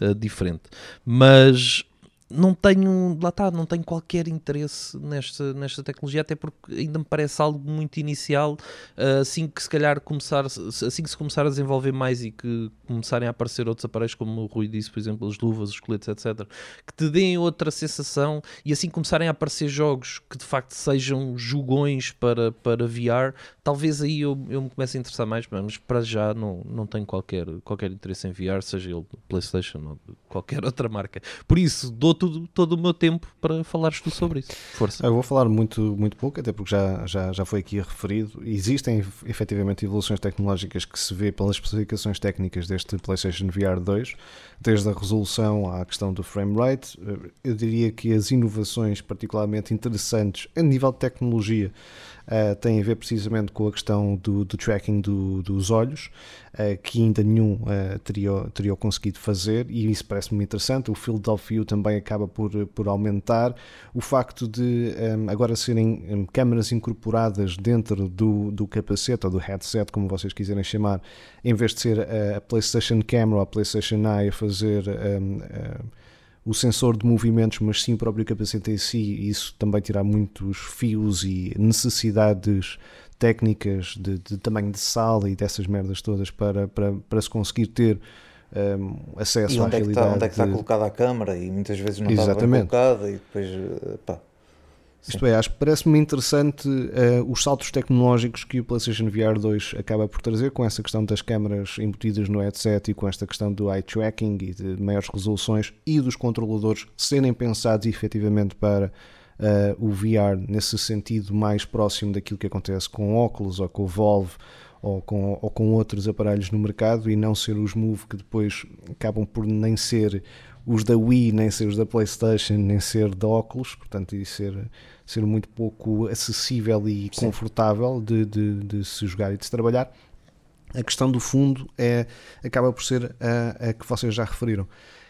uh, diferente. Mas não tenho, lá está, não tenho qualquer interesse nesta, nesta tecnologia, até porque ainda me parece algo muito inicial, uh, assim que se calhar começar, assim que se começar a desenvolver mais e que começarem a aparecer outros aparelhos, como o Rui disse, por exemplo, as luvas, os coletes, etc., que te deem outra sensação e assim começarem a aparecer jogos que de facto sejam jogões para, para VR, talvez aí eu, eu me comece a interessar mais, mas para já não, não tenho qualquer, qualquer interesse em VR, seja ele PlayStation ou qualquer outra marca. Por isso, dou tudo, todo o meu tempo para falares tu sobre isso. Força. Eu vou falar muito, muito pouco, até porque já, já, já foi aqui referido. Existem efetivamente evoluções tecnológicas que se vê pelas especificações técnicas deste PlayStation VR 2, desde a resolução à questão do frame rate. Eu diria que as inovações particularmente interessantes a nível de tecnologia uh, tem a ver precisamente com a questão do, do tracking do, dos olhos, uh, que ainda nenhum uh, teria, teria conseguido fazer, e isso parece-me interessante. O field of view também acaba por, por aumentar. O facto de um, agora serem câmaras incorporadas dentro do, do capacete ou do headset, como vocês quiserem chamar, em vez de ser a PlayStation Camera ou a PlayStation Eye a fazer. Um, o sensor de movimentos, mas sim o próprio capacete em si, isso também tirar muitos fios e necessidades técnicas de, de tamanho de sala e dessas merdas todas para, para, para se conseguir ter um, acesso e onde à é realidade. Está, onde é que está colocada a câmara e muitas vezes não Exatamente. está bem colocada e depois pá, Isto é, acho que parece-me interessante uh, os saltos tecnológicos que o PlayStation VR 2 acaba por trazer com essa questão das câmaras embutidas no headset e com esta questão do eye tracking e de maiores resoluções e dos controladores serem pensados efetivamente para uh, o VR nesse sentido mais próximo daquilo que acontece com óculos ou com o Valve ou com, ou com outros aparelhos no mercado e não ser os Move que depois acabam por nem ser os da Wii, nem ser os da PlayStation, nem ser da óculos, portanto, e ser, ser muito pouco acessível e Sim. confortável de, de, de, se jogar e de se trabalhar. A questão do fundo é, acaba por ser a, a que vocês já referiram.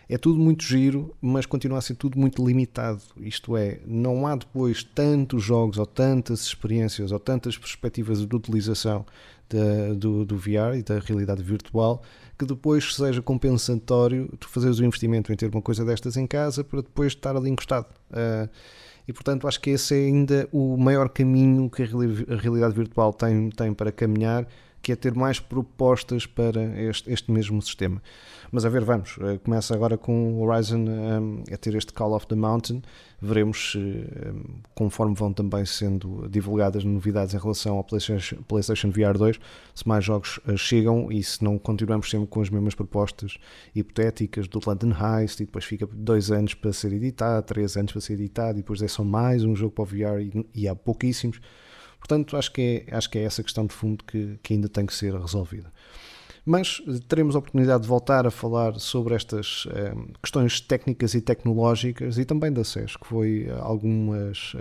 É tudo muito giro, mas continua a ser tudo muito limitado. Isto é, não há depois tantos jogos ou tantas experiências ou tantas perspectivas de utilização de, do, do VR e da realidade virtual que depois seja compensatório tu fazeres o investimento em ter uma coisa destas em casa para depois estar ali encostado. Uh, e portanto acho que esse é ainda o maior caminho que a realidade virtual tem, tem para caminhar, que é ter mais propostas para este, este mesmo sistema. Mas a ver, vamos. Eh, começa agora com o Horizon um, a ter este Call of the Mountain. Veremos um, conforme vão também sendo divulgadas novidades em relação ao PlayStation, PlayStation VR 2, se mais jogos chegam e se não continuamos sempre com as mesmas propostas hipotéticas do London Heist e depois fica dois anos para ser editado, três anos para ser editado e depois é só mais um jogo para o VR e, e há pouquíssimos. Portanto, acho que é, acho que é essa questão de fundo que, que ainda tem que ser resolvida. Mas eh, teremos a oportunidade de voltar a falar sobre estas eh, questões técnicas e tecnológicas e também da SES, que foi eh, algumas,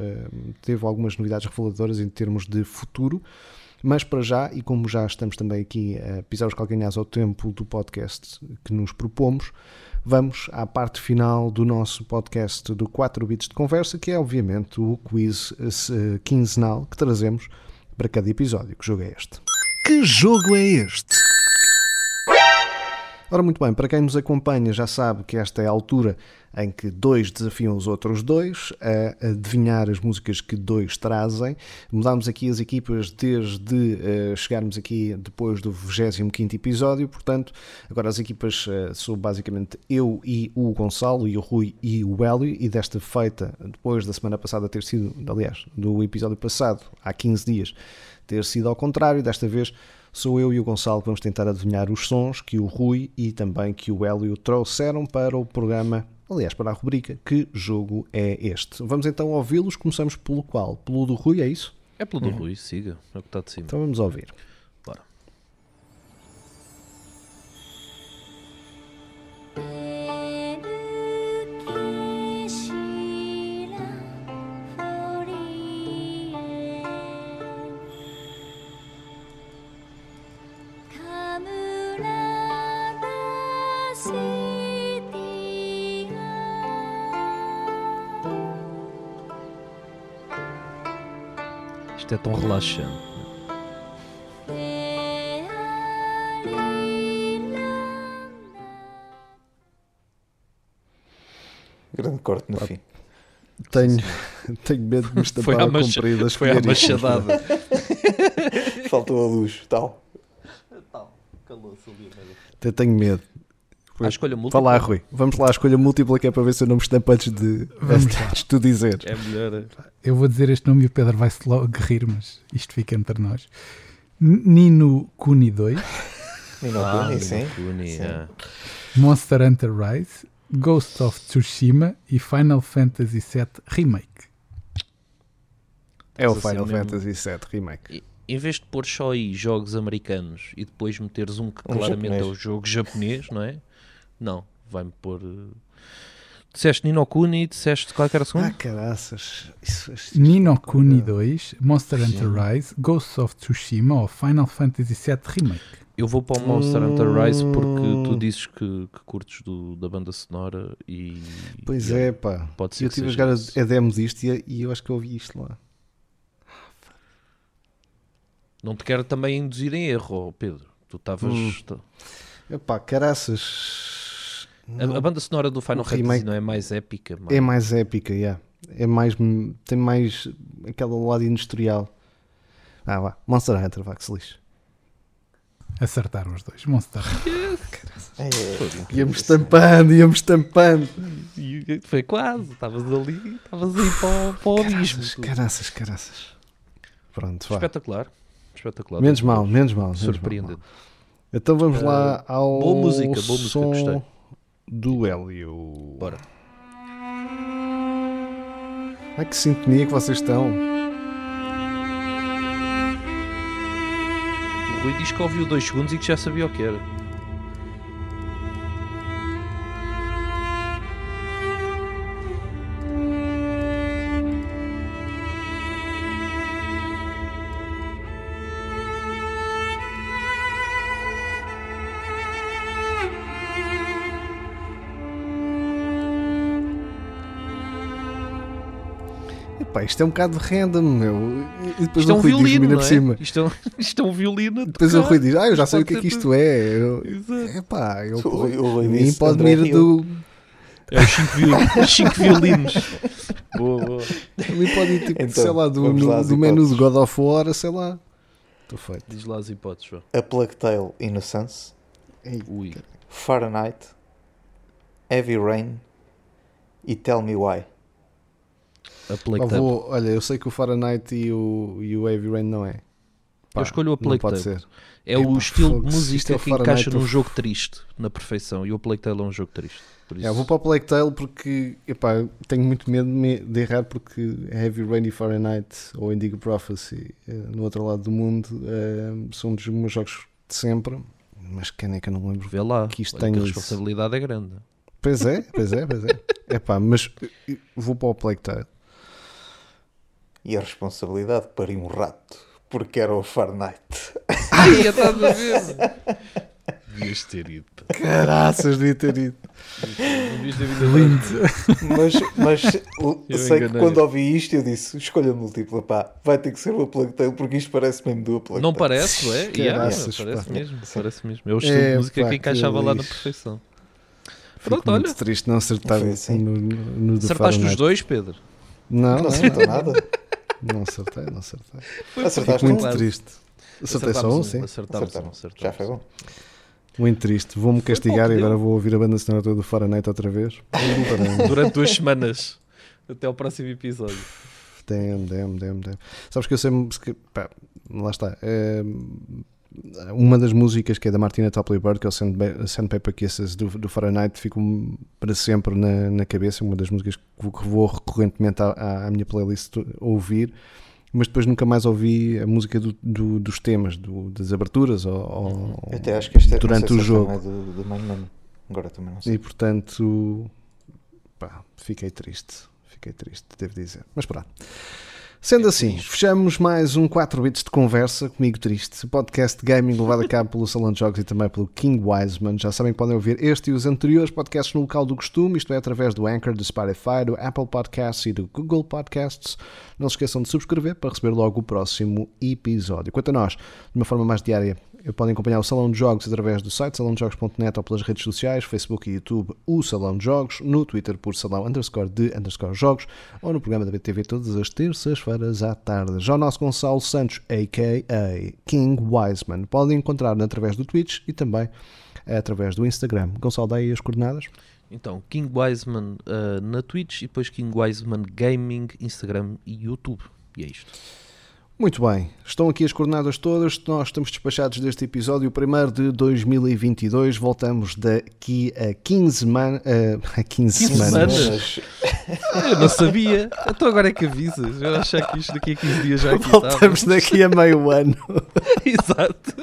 teve algumas novidades reveladoras em termos de futuro. Mas para já, e como já estamos também aqui a pisar os calcanhares ao tempo do podcast que nos propomos, vamos à parte final do nosso podcast do 4 bits de conversa, que é obviamente o quiz quinzenal que trazemos para cada episódio. Que jogo é este? Que jogo é este? Ora, muito bem, para quem nos acompanha já sabe que esta é a altura em que dois desafiam os outros dois a adivinhar as músicas que dois trazem. Mudámos aqui as equipas desde uh, chegarmos aqui depois do 25 episódio, portanto, agora as equipas uh, basicamente eu e o Gonçalo, e o Rui e o Hélio, e desta feita, depois da semana passada ter sido, aliás, do episódio passado, há 15 dias, ter sido ao contrário, desta vez sou eu e o Gonçalo que vamos tentar adivinhar os sons que o Rui e também que o Hélio trouxeram para o programa, aliás, para a rubrica Que Jogo é Este? Vamos então ouvi-los, começamos pelo qual? Pelo do Rui, é isso? É pelo do uhum. Rui, siga, é o que está de cima. Então vamos ouvir. Tão relaxante. Grande corte no fim. Tenho, tenho medo de me estampar foi a compridas. Foi a machadada. Faltou a luz, tal. Tal, calou-se ali. Até tenho medo. A escolha múltipla. Fala lá, Rui. Vamos lá à escolha múltipla que é para ver se eu não me estampo antes de, antes de tu dizer. É melhor. Eu vou dizer este nome e o Pedro vai-se logo rir, mas isto fica entre nós. Nino Kuni 2. Nino ah, Kuni, sim. Kuni, sim. É. Monster Hunter Rise, Ghost of Tsushima e Final Fantasy VII Remake. É o Final assim Fantasy VII Remake. E, em vez de pôr só aí jogos americanos e depois meteres um que um claramente japonês. é o jogo japonês, não é? Não, vai-me pôr. Uh... Disseste Ninokuni, disseste qual era a segunda? Ah, caraças. Isso, isso, Ninokuni 2, Monster Hunter Rise, Ghost of Tsushima ou Final Fantasy VII Remake. Eu vou para o Monster hum... Hunter Rise porque tu dizes que, que curtes do, da banda sonora e. Pois e é, pá. Pode ser eu tive a jogar a, a demo disto e, e eu acho que ouvi isto lá. Não te quero também induzir em erro, Pedro. Tu estavas. Hum. Epá, caraças. A, a, banda sonora do Final Fantasy não é mais épica? É mais épica, yeah. é mais. tem mais aquele lado industrial. Ah, vá, Monster Hunter, vá que se lixe. Acertaram os dois, Monster Hunter. É, íamos estampando, íamos estampando. ali, foi quase, estavas ali, estavas aí para, o- para o abismo. Caraças, caraças. Pronto, vá. Espetacular, espetacular. Menos mal, menos mal. menos mal. Surpreendente. Então vamos lá ao boa música, boa música, som gostei. Do Hélio. Bora. Ai que sintonia que vocês estão. O Rui diz que ouviu dois segundos e que já sabia o que era. Isto é um bocado random, meu. E depois Isto é o um Rui violino, ainda não por é? cima. Isto é um, isto é um violino. a Depois o. Rui diz, ah, eu já sei o Pode que é que isto é. Eu, Exato. epá, eu, O Rui- o mim pode-me André ir do... É os cinco, viol... os cinco violinos. Boa, boa. A mim pode ir, tipo, Então, sei lá, do, lá do menu de. God of War, sei lá. Estou feito. Diz lá as hipóteses. A Plague Tale Innocence, Ui. Fahrenheit, Heavy Rain e Tell Me Why. A Plague Tale. vou, olha, eu sei que o Fahrenheit e o, e o Heavy Rain não é. Pá, Eu escolho a Plague Tale. ser. É o estilo fogo, de música é que encaixa num jogo triste, na perfeição. E o Plague Tale é um jogo triste. Por isso, É, vou para o Plague Tale porque epá, tenho muito medo de, errar porque Heavy Rain e Fahrenheit ou Indigo Prophecy eh, no outro lado do mundo eh, são dos meus jogos de sempre. Mas quem é que eu não lembro? Vê lá, que isto tem a isso. responsabilidade é grande. Pois é, pois é, pois é. Epá, mas vou para o Plague Tale. E a responsabilidade para um rato, porque era o Fahrenheit. Ai, estás a ver? Devias ter ido. Caraças, devia ter ido. Não devias ter vindo agora. Mas, mas Eu sei que quando ouvi isto eu disse, escolha múltipla, pá, vai ter que ser o Plague Tale porque isto parece mesmo do Plague Não parece, não é? Yeah, Caraças, parece pá. mesmo, parece mesmo. É o estilo É, de música pá, que encaixava que lá na perfeição. Fico Pronto, muito olha. triste não acertar assim. no, no, no Acertaste os dois, Pedro? Não, Não não, acertou não, nada. Não acertei, não acertei. Acertaste Fico um? muito triste. Acertei só um, sim. Acertámos um, acertámos Já foi bom. Muito triste. Vou-me Foi castigar pouco, e agora deu. vou ouvir a banda sonora toda do Fahrenheit outra vez. Durante duas semanas. Até ao próximo episódio. Dem, dem, dem, dem. Sabes que eu sempre. pá, lá está. É, uma das músicas que é da Martina Topley Bird, que é o Sandpaper Kisses do, do Fahrenheit, ficou para sempre na, na cabeça. Uma das músicas que vou, recorrentemente à, à- minha playlist ouvir. Mas depois nunca mais ouvi a música do- do- dos temas, do- das aberturas ou, Eu até acho que este é durante não o jogo. é do, do Main Menu. Agora também não sei. E portanto, pá, fiquei triste. Fiquei triste, devo dizer. Mas pronto. Sendo assim, fechamos mais um 4 bits de conversa comigo triste. Podcast de gaming levado a cabo pelo Salão de Jogos e também pelo King Wiseman. Já sabem que podem ouvir este e os anteriores podcasts no local do costume, isto é através do Anchor, do Spotify, do Apple Podcasts e do Google Podcasts. Não se esqueçam de subscrever para receber logo o próximo episódio. Quanto a nós, de uma forma mais diária, podem acompanhar o Salão de Jogos através do site salãodejogos.net ou pelas redes sociais, Facebook e YouTube, o Salão de Jogos, no Twitter por salão underscore de underscore jogos ou no programa da BTV todas as terças-feiras à tarde. Já o nosso Gonçalo Santos, a.k.a. King Wiseman, podem encontrar através do Twitch e também através do Instagram. Gonçalo, dá aí as coordenadas? Então, King Wiseman ah, na Twitch e depois King Wiseman Gaming, Instagram e YouTube. E é isto. Muito bem, estão aqui as coordenadas todas. Nós estamos despachados deste episódio, o primeiro de 2022. Voltamos daqui a 15 semanas. a 15, 15 semanas. semanas? Eu não sabia. Então agora é que avisas. Eu achei que isto daqui a 15 dias já aqui Voltamos estava. daqui a meio ano. Exato.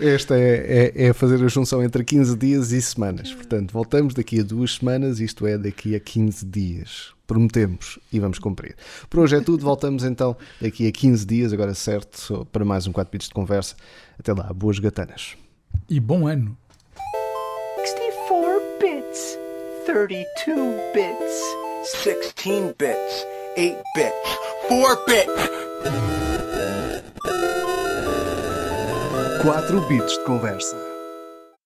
Esta é, é, é fazer a junção entre 15 dias e semanas. Portanto, voltamos daqui a duas semanas, isto é, daqui a 15 dias. Prometemos e vamos cumprir. Por hoje é tudo, voltamos então daqui a 15 dias, agora certo, para mais um 4 bits de conversa. Até lá, boas gatanas. E bom ano. 64 bits, 32 bits, 16 bits, 8 bits, 4 bits. 4 bits de conversa.